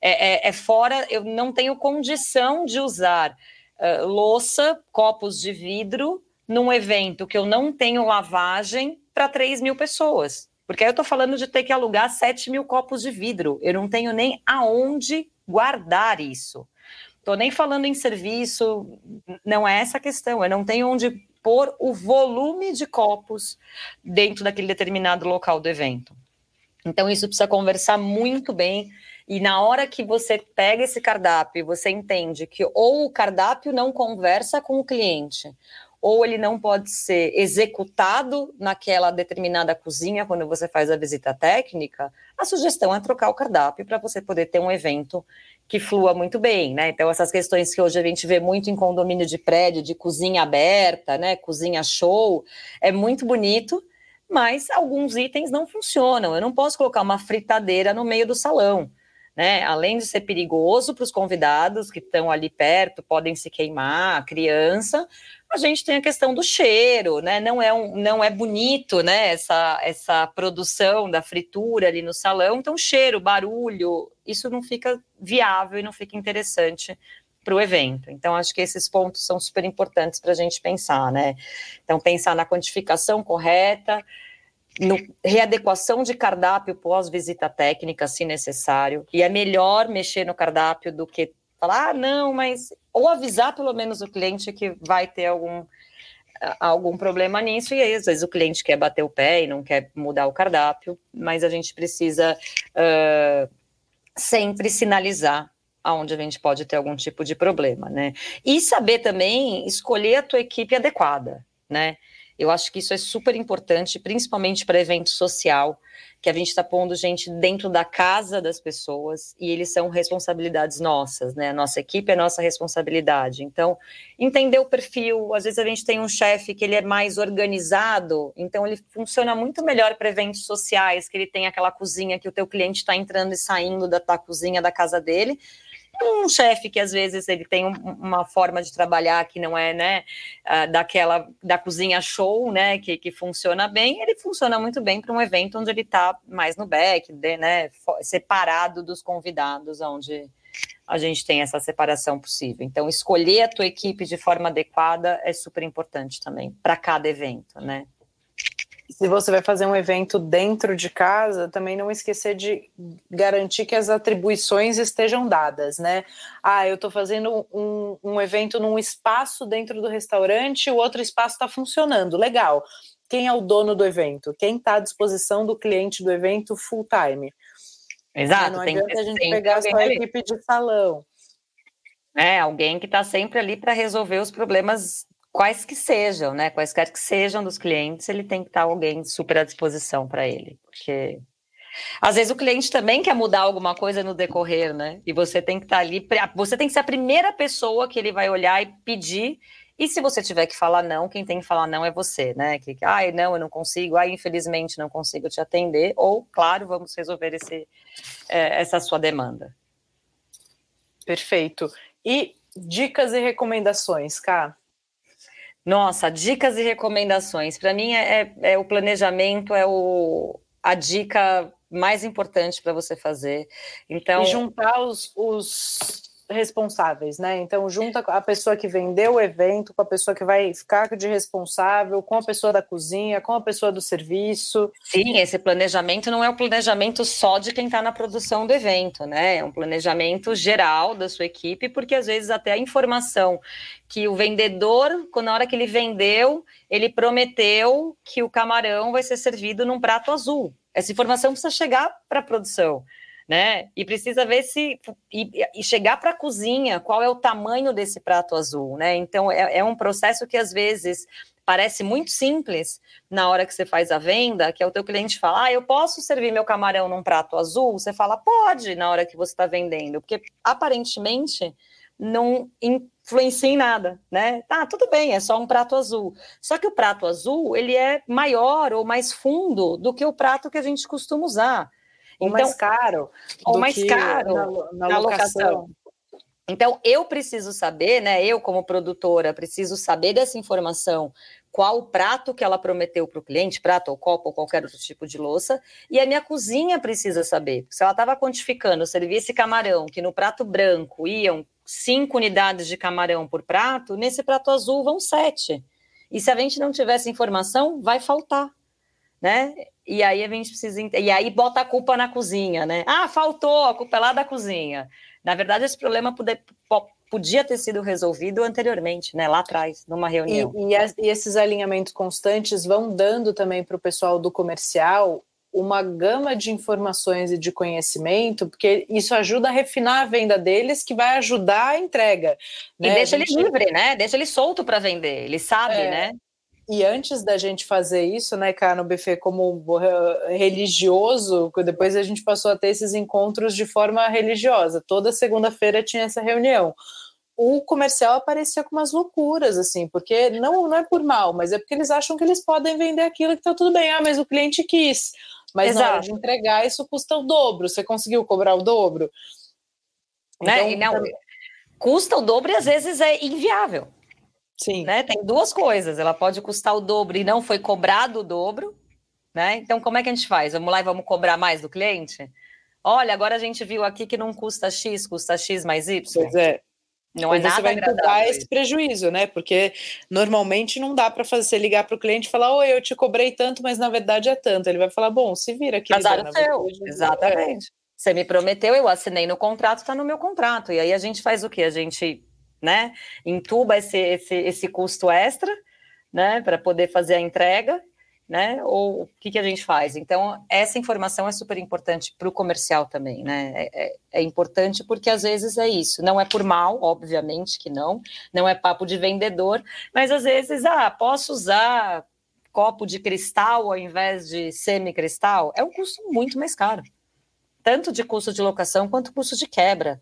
É, é, é, fora, eu não tenho condição de usar uh, louça, copos de vidro num evento que eu não tenho lavagem para 3 mil pessoas. Porque aí eu estou falando de ter que alugar 7 mil copos de vidro. Eu não tenho nem aonde guardar isso. Estou nem falando em serviço, não é essa a questão. Eu não tenho onde pôr o volume de copos dentro daquele determinado local do evento. Então, isso precisa conversar muito bem. E na hora que você pega esse cardápio, você entende que ou o cardápio não conversa com o cliente, ou ele não pode ser executado naquela determinada cozinha quando você faz a visita técnica, a sugestão é trocar o cardápio para você poder ter um evento que flua muito bem, né? Então, essas questões que hoje a gente vê muito em condomínio de prédio, de cozinha aberta, né? Cozinha show, é muito bonito, mas alguns itens não funcionam. Eu não posso colocar uma fritadeira no meio do salão né? Além de ser perigoso para os convidados que estão ali perto, podem se queimar, a criança, a gente tem a questão do cheiro, né? Não é, um, não é bonito, né? Essa, essa produção da fritura ali no salão, então cheiro, barulho, isso não fica viável e não fica interessante para o evento. Então, acho que esses pontos são super importantes para a gente pensar, né? Então, pensar na quantificação correta, no, readequação de cardápio pós-visita técnica, se necessário. E é melhor mexer no cardápio do que falar, ah, não, mas. Ou avisar pelo menos o cliente que vai ter algum, algum problema nisso, e aí, às vezes o cliente quer bater o pé e não quer mudar o cardápio, mas a gente precisa uh, sempre sinalizar aonde a gente pode ter algum tipo de problema, né? E saber também escolher a tua equipe adequada, né? Eu acho que isso é super importante, principalmente para evento social, que a gente está pondo gente dentro da casa das pessoas e eles são responsabilidades nossas, né? A nossa equipe é nossa responsabilidade. Então, entender o perfil. Às vezes a gente tem um chefe que ele é mais organizado, então ele funciona muito melhor para eventos sociais, que ele tem aquela cozinha que o teu cliente está entrando e saindo da tua cozinha da casa dele um chefe que às vezes ele tem um, uma forma de trabalhar que não é, né, uh, daquela da cozinha show, né, que, que funciona bem, ele funciona muito bem para um evento onde ele está mais no back, né, separado dos convidados, onde a gente tem essa separação possível. Então, escolher a tua equipe de forma adequada é super importante também para cada evento, né? Se você vai fazer um evento dentro de casa, também não esquecer de garantir que as atribuições estejam dadas, né? Ah, eu estou fazendo um, um evento num espaço dentro do restaurante, o outro espaço está funcionando, legal. Quem é o dono do evento? Quem está à disposição do cliente do evento full time? Exato. Não adianta a gente pegar só a equipe de salão. É, alguém que está sempre ali para resolver os problemas quais que sejam, né? Quaisquer que sejam dos clientes, ele tem que estar alguém super à disposição para ele, porque às vezes o cliente também quer mudar alguma coisa no decorrer, né? E você tem que estar ali, você tem que ser a primeira pessoa que ele vai olhar e pedir. E se você tiver que falar não, quem tem que falar não é você, né? Que, ai, ah, não, eu não consigo, ai, infelizmente não consigo te atender, ou, claro, vamos resolver esse, é, essa sua demanda. Perfeito. E dicas e recomendações, Cá? Nossa, dicas e recomendações. Para mim, é, é, é, o planejamento, é o, a dica mais importante para você fazer. Então, e juntar os, os responsáveis, né? Então, junta a pessoa que vendeu o evento com a pessoa que vai ficar de responsável, com a pessoa da cozinha, com a pessoa do serviço. Sim, esse planejamento não é o planejamento só de quem está na produção do evento, né? É um planejamento geral da sua equipe, porque às vezes até a informação que o vendedor, na hora que ele vendeu, ele prometeu que o camarão vai ser servido num prato azul. Essa informação precisa chegar para a produção né? E precisa ver se e, e chegar para a cozinha, qual é o tamanho desse prato azul, né? Então é, é, um processo que às vezes parece muito simples na hora que você faz a venda, que é o teu cliente falar, ah, eu posso servir meu camarão num prato azul? Você fala, pode, na hora que você está vendendo, porque aparentemente não influencia em nada, né? Tá, tudo bem, é só um prato azul. Só que o prato azul, ele é maior ou mais fundo do que o prato que a gente costuma usar. Ou então, mais caro. Ou mais caro na, na, na locação. locação. Então, eu preciso saber, né? Eu, como produtora, preciso saber dessa informação, qual o prato que ela prometeu para o cliente, prato ou copo ou qualquer outro tipo de louça, e a minha cozinha precisa saber. Se ela estava quantificando, servir esse camarão, que no prato branco iam cinco unidades de camarão por prato, nesse prato azul vão sete. E se a gente não tiver essa informação, vai faltar, né? E aí a gente precisa e aí bota a culpa na cozinha, né? Ah, faltou, a culpa é lá da cozinha. Na verdade, esse problema poder, podia ter sido resolvido anteriormente, né? Lá atrás, numa reunião. E, e, e esses alinhamentos constantes vão dando também para o pessoal do comercial uma gama de informações e de conhecimento, porque isso ajuda a refinar a venda deles, que vai ajudar a entrega. Né? E deixa gente... ele livre, né? Deixa ele solto para vender, ele sabe, é. né? E antes da gente fazer isso, né, cá no buffet como religioso, depois a gente passou a ter esses encontros de forma religiosa. Toda segunda-feira tinha essa reunião. O comercial aparecia com umas loucuras, assim, porque não, não é por mal, mas é porque eles acham que eles podem vender aquilo que tá tudo bem. Ah, mas o cliente quis. Mas Exato. na hora de entregar, isso custa o dobro. Você conseguiu cobrar o dobro? Né? Então, não, custa o dobro e às vezes é inviável. Sim. Né? Tem duas coisas. Ela pode custar o dobro e não foi cobrado o dobro. Né? Então, como é que a gente faz? Vamos lá e vamos cobrar mais do cliente? Olha, agora a gente viu aqui que não custa X, custa X mais Y. Pois é. Não é nada você vai agradável. esse prejuízo, né? Porque normalmente não dá para fazer você ligar para o cliente e falar, oi, eu te cobrei tanto, mas na verdade é tanto. Ele vai falar, bom, se vira aqui. Azar o seu, exatamente. É. Você me prometeu, eu assinei no contrato, está no meu contrato. E aí a gente faz o quê? A gente, né, entuba esse, esse, esse custo extra, né, para poder fazer a entrega né? Ou o que, que a gente faz? Então, essa informação é super importante para o comercial também, né? É, é, é, importante porque às vezes é isso, não é por mal, obviamente que não, não é papo de vendedor, mas às vezes, ah, posso usar copo de cristal ao invés de semicristal? É um custo muito mais caro, tanto de custo de locação quanto custo de quebra.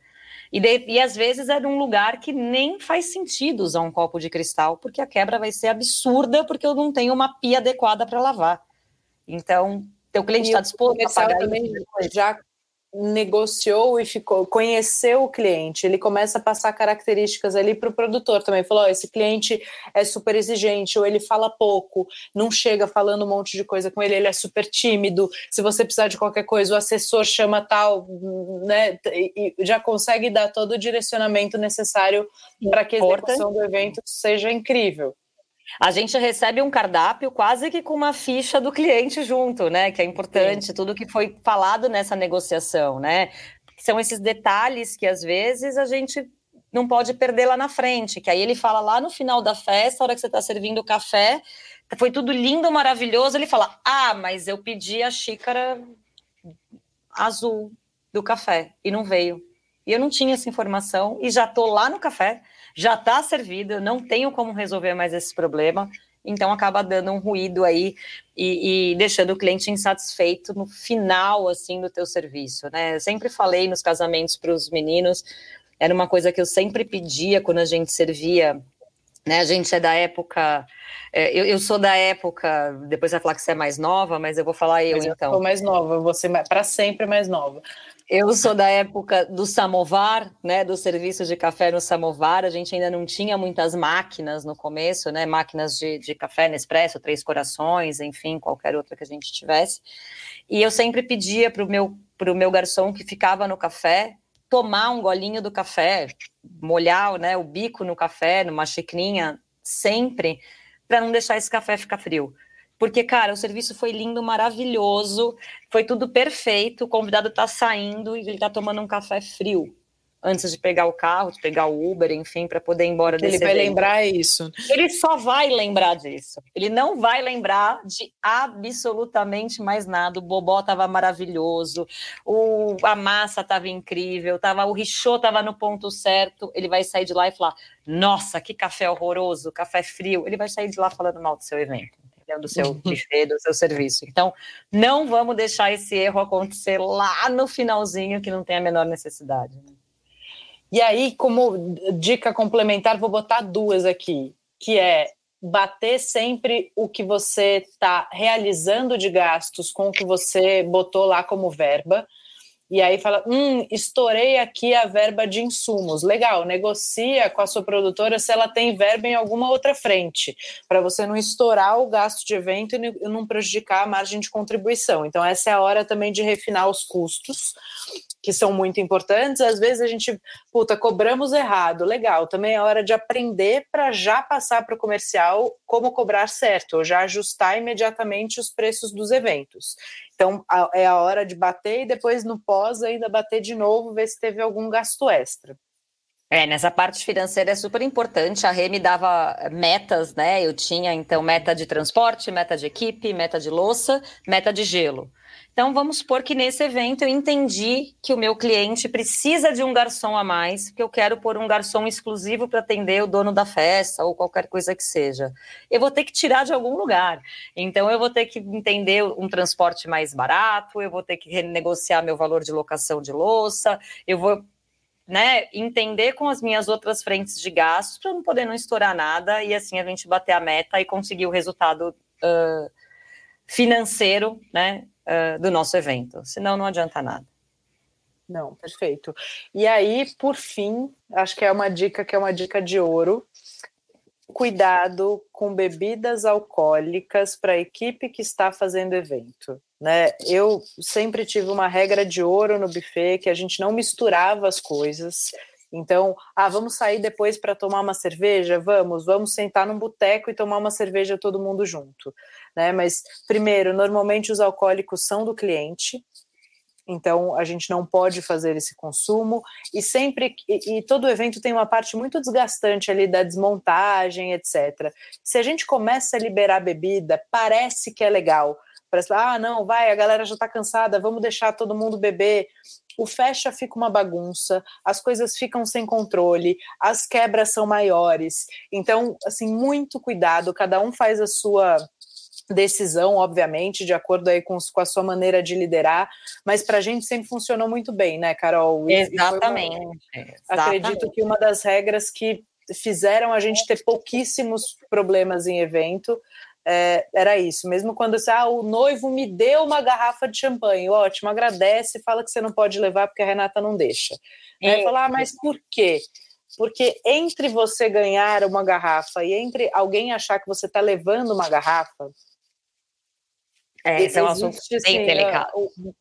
E, de, e às vezes é num lugar que nem faz sentido usar um copo de cristal, porque a quebra vai ser absurda, porque eu não tenho uma pia adequada para lavar. Então, teu cliente está disposto a pagar também já negociou e ficou, conheceu o cliente, ele começa a passar características ali para o produtor também. Falou: oh, esse cliente é super exigente, ou ele fala pouco, não chega falando um monte de coisa com ele, ele é super tímido. Se você precisar de qualquer coisa, o assessor chama tal, né? E já consegue dar todo o direcionamento necessário para que a execução do evento seja incrível. A gente recebe um cardápio quase que com uma ficha do cliente junto, né? Que é importante, Sim. tudo que foi falado nessa negociação, né? São esses detalhes que às vezes a gente não pode perder lá na frente, que aí ele fala lá no final da festa, a hora que você está servindo o café, foi tudo lindo, maravilhoso, ele fala: "Ah, mas eu pedi a xícara azul do café e não veio". E eu não tinha essa informação e já tô lá no café já está servido, eu não tenho como resolver mais esse problema, então acaba dando um ruído aí e, e, deixando o cliente insatisfeito no final assim do teu serviço, né? Eu sempre falei nos casamentos para os meninos, era uma coisa que eu sempre pedia quando a gente servia, né? A gente é da época, é, eu, eu, sou da época, depois vai falar que você é mais nova, mas eu vou falar eu, mas eu então. Eu sou mais nova, você para sempre mais nova. Eu sou da época do samovar, né, do serviço de café no samovar. A gente ainda não tinha muitas máquinas no começo, né, máquinas de, de café Nespresso, Três Corações, enfim, qualquer outra que a gente tivesse. E eu sempre pedia para o meu, pro meu garçom que ficava no café tomar um golinho do café, molhar né, o bico no café, numa xicrinha, sempre, para não deixar esse café ficar frio. Porque, cara, o serviço foi lindo, maravilhoso, foi tudo perfeito. O convidado tá saindo e ele tá tomando um café frio antes de pegar o carro, de pegar o Uber, enfim, para poder ir embora desse Ele vai evento. lembrar isso. Ele só vai lembrar disso. Ele não vai lembrar de absolutamente mais nada. O bobó estava maravilhoso, o, a massa estava incrível, tava, o richô estava no ponto certo. Ele vai sair de lá e falar: Nossa, que café horroroso, café frio. Ele vai sair de lá falando mal do seu evento do seu buffet, do seu serviço. Então, não vamos deixar esse erro acontecer lá no finalzinho, que não tem a menor necessidade. Né? E aí, como dica complementar, vou botar duas aqui, que é bater sempre o que você está realizando de gastos com o que você botou lá como verba e aí fala: hum, estourei aqui a verba de insumos. Legal, negocia com a sua produtora se ela tem verba em alguma outra frente, para você não estourar o gasto de evento e não prejudicar a margem de contribuição. Então, essa é a hora também de refinar os custos que são muito importantes. Às vezes a gente, puta, cobramos errado. Legal, também é hora de aprender para já passar para o comercial como cobrar certo, ou já ajustar imediatamente os preços dos eventos. Então é a hora de bater e depois no pós ainda bater de novo, ver se teve algum gasto extra. É, nessa parte financeira é super importante. A Remy dava metas, né? Eu tinha então meta de transporte, meta de equipe, meta de louça, meta de gelo. Então, vamos supor que nesse evento eu entendi que o meu cliente precisa de um garçom a mais, que eu quero pôr um garçom exclusivo para atender o dono da festa ou qualquer coisa que seja. Eu vou ter que tirar de algum lugar. Então, eu vou ter que entender um transporte mais barato, eu vou ter que renegociar meu valor de locação de louça, eu vou né, entender com as minhas outras frentes de gastos para não poder não estourar nada e assim a gente bater a meta e conseguir o resultado uh, financeiro, né, uh, do nosso evento. Senão, não adianta nada. Não, perfeito. E aí, por fim, acho que é uma dica que é uma dica de ouro. Cuidado com bebidas alcoólicas para a equipe que está fazendo evento. Né? Eu sempre tive uma regra de ouro no buffet que a gente não misturava as coisas. Então, ah, vamos sair depois para tomar uma cerveja? Vamos, vamos sentar num boteco e tomar uma cerveja todo mundo junto né? Mas primeiro, normalmente os alcoólicos são do cliente, então a gente não pode fazer esse consumo e sempre e, e, todo evento tem uma parte muito desgastante ali da desmontagem, etc. Se a gente começa a liberar bebida, parece que é legal. Parece, ah, não, vai, a galera já está cansada, vamos deixar todo mundo beber. O fecha fica uma bagunça, as coisas ficam sem controle, as quebras são maiores. Então, assim, muito cuidado, cada um faz a sua decisão, obviamente, de acordo aí com, com a sua maneira de liderar, mas para a gente sempre funcionou muito bem, né, Carol? E, Exatamente. Uma, acredito que uma das regras que fizeram a gente ter pouquíssimos problemas em evento é, era isso. Mesmo quando você, ah, o noivo me deu uma garrafa de champanhe, ótimo, agradece, fala que você não pode levar porque a Renata não deixa. É. Falar, ah, mas por quê? Porque entre você ganhar uma garrafa e entre alguém achar que você está levando uma garrafa, é, esse é um assunto bem assim, delicado.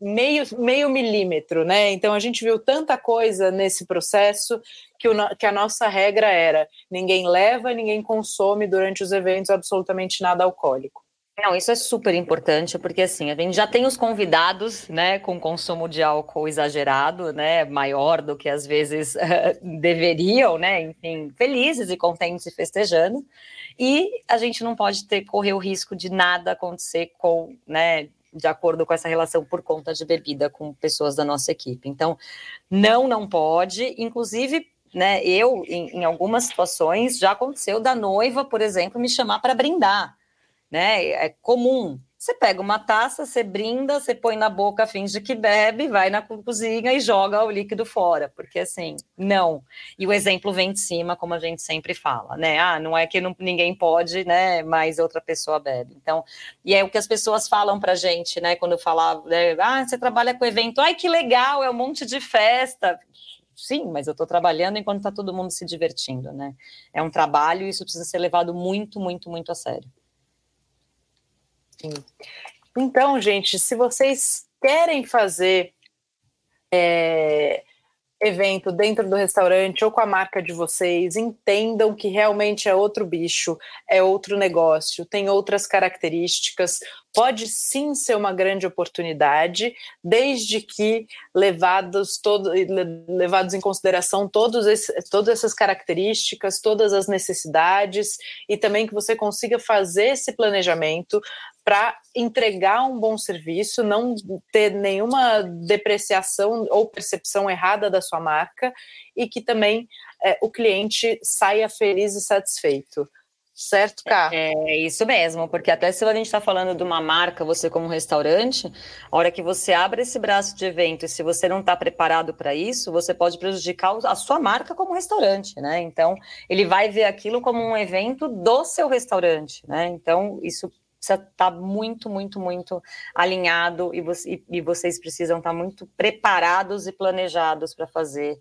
Meio, meio milímetro, né? Então a gente viu tanta coisa nesse processo que, o, que a nossa regra era: ninguém leva, ninguém consome durante os eventos absolutamente nada alcoólico. Não, isso é super importante, porque assim, a gente já tem os convidados, né, com consumo de álcool exagerado, né, maior do que às vezes deveriam, né, enfim, felizes e contentes e festejando. E a gente não pode ter correr o risco de nada acontecer com, né, de acordo com essa relação por conta de bebida com pessoas da nossa equipe. Então, não, não pode. Inclusive, né, eu, em, em algumas situações, já aconteceu da noiva, por exemplo, me chamar para brindar. Né? É comum você pega uma taça, você brinda, você põe na boca, finge que bebe, vai na cozinha e joga o líquido fora, porque assim, não. E o exemplo vem de cima, como a gente sempre fala, né? Ah, não é que não, ninguém pode, né? Mas outra pessoa bebe. Então, e é o que as pessoas falam pra gente, né? Quando falar, né? ah, você trabalha com evento, ai que legal, é um monte de festa. Sim, mas eu estou trabalhando enquanto está todo mundo se divertindo, né? É um trabalho e isso precisa ser levado muito, muito, muito a sério. Então, gente, se vocês querem fazer é, evento dentro do restaurante ou com a marca de vocês, entendam que realmente é outro bicho, é outro negócio, tem outras características, pode sim ser uma grande oportunidade, desde que levados, todo, levados em consideração todos esse, todas essas características, todas as necessidades, e também que você consiga fazer esse planejamento para entregar um bom serviço, não ter nenhuma depreciação ou percepção errada da sua marca e que também é, o cliente saia feliz e satisfeito. Certo, Cá? É, é isso mesmo, porque até se a gente está falando de uma marca, você como restaurante, a hora que você abre esse braço de evento e se você não está preparado para isso, você pode prejudicar a sua marca como restaurante, né? Então, ele vai ver aquilo como um evento do seu restaurante, né? Então, isso precisa estar tá muito, muito, muito alinhado e, você, e vocês precisam estar tá muito preparados e planejados para fazer,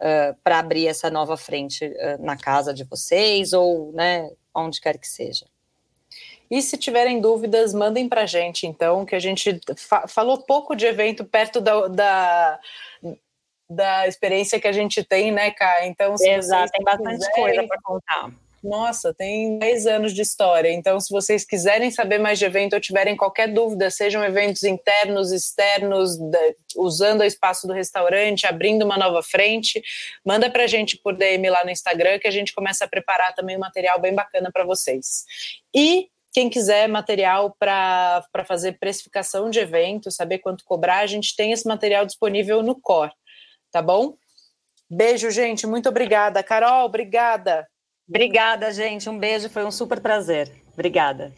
uh, para abrir essa nova frente uh, na casa de vocês ou, né, onde quer que seja. E se tiverem dúvidas, mandem para a gente, então, que a gente fa falou pouco de evento perto da, da, da, experiência que a gente tem, né, Cá? Então, Exato, tem bastante quiserem, coisa para contar. Nossa, tem 10 anos de história. Então, se vocês quiserem saber mais de evento ou tiverem qualquer dúvida, sejam eventos internos, externos, usando o espaço do restaurante, abrindo uma nova frente, manda para a gente por DM lá no Instagram que a gente começa a preparar também um material bem bacana para vocês. E quem quiser material para fazer precificação de evento, saber quanto cobrar, a gente tem esse material disponível no Core, tá bom? Beijo, gente. Muito obrigada. Carol, obrigada. Obrigada, gente. Um beijo. Foi um super prazer. Obrigada.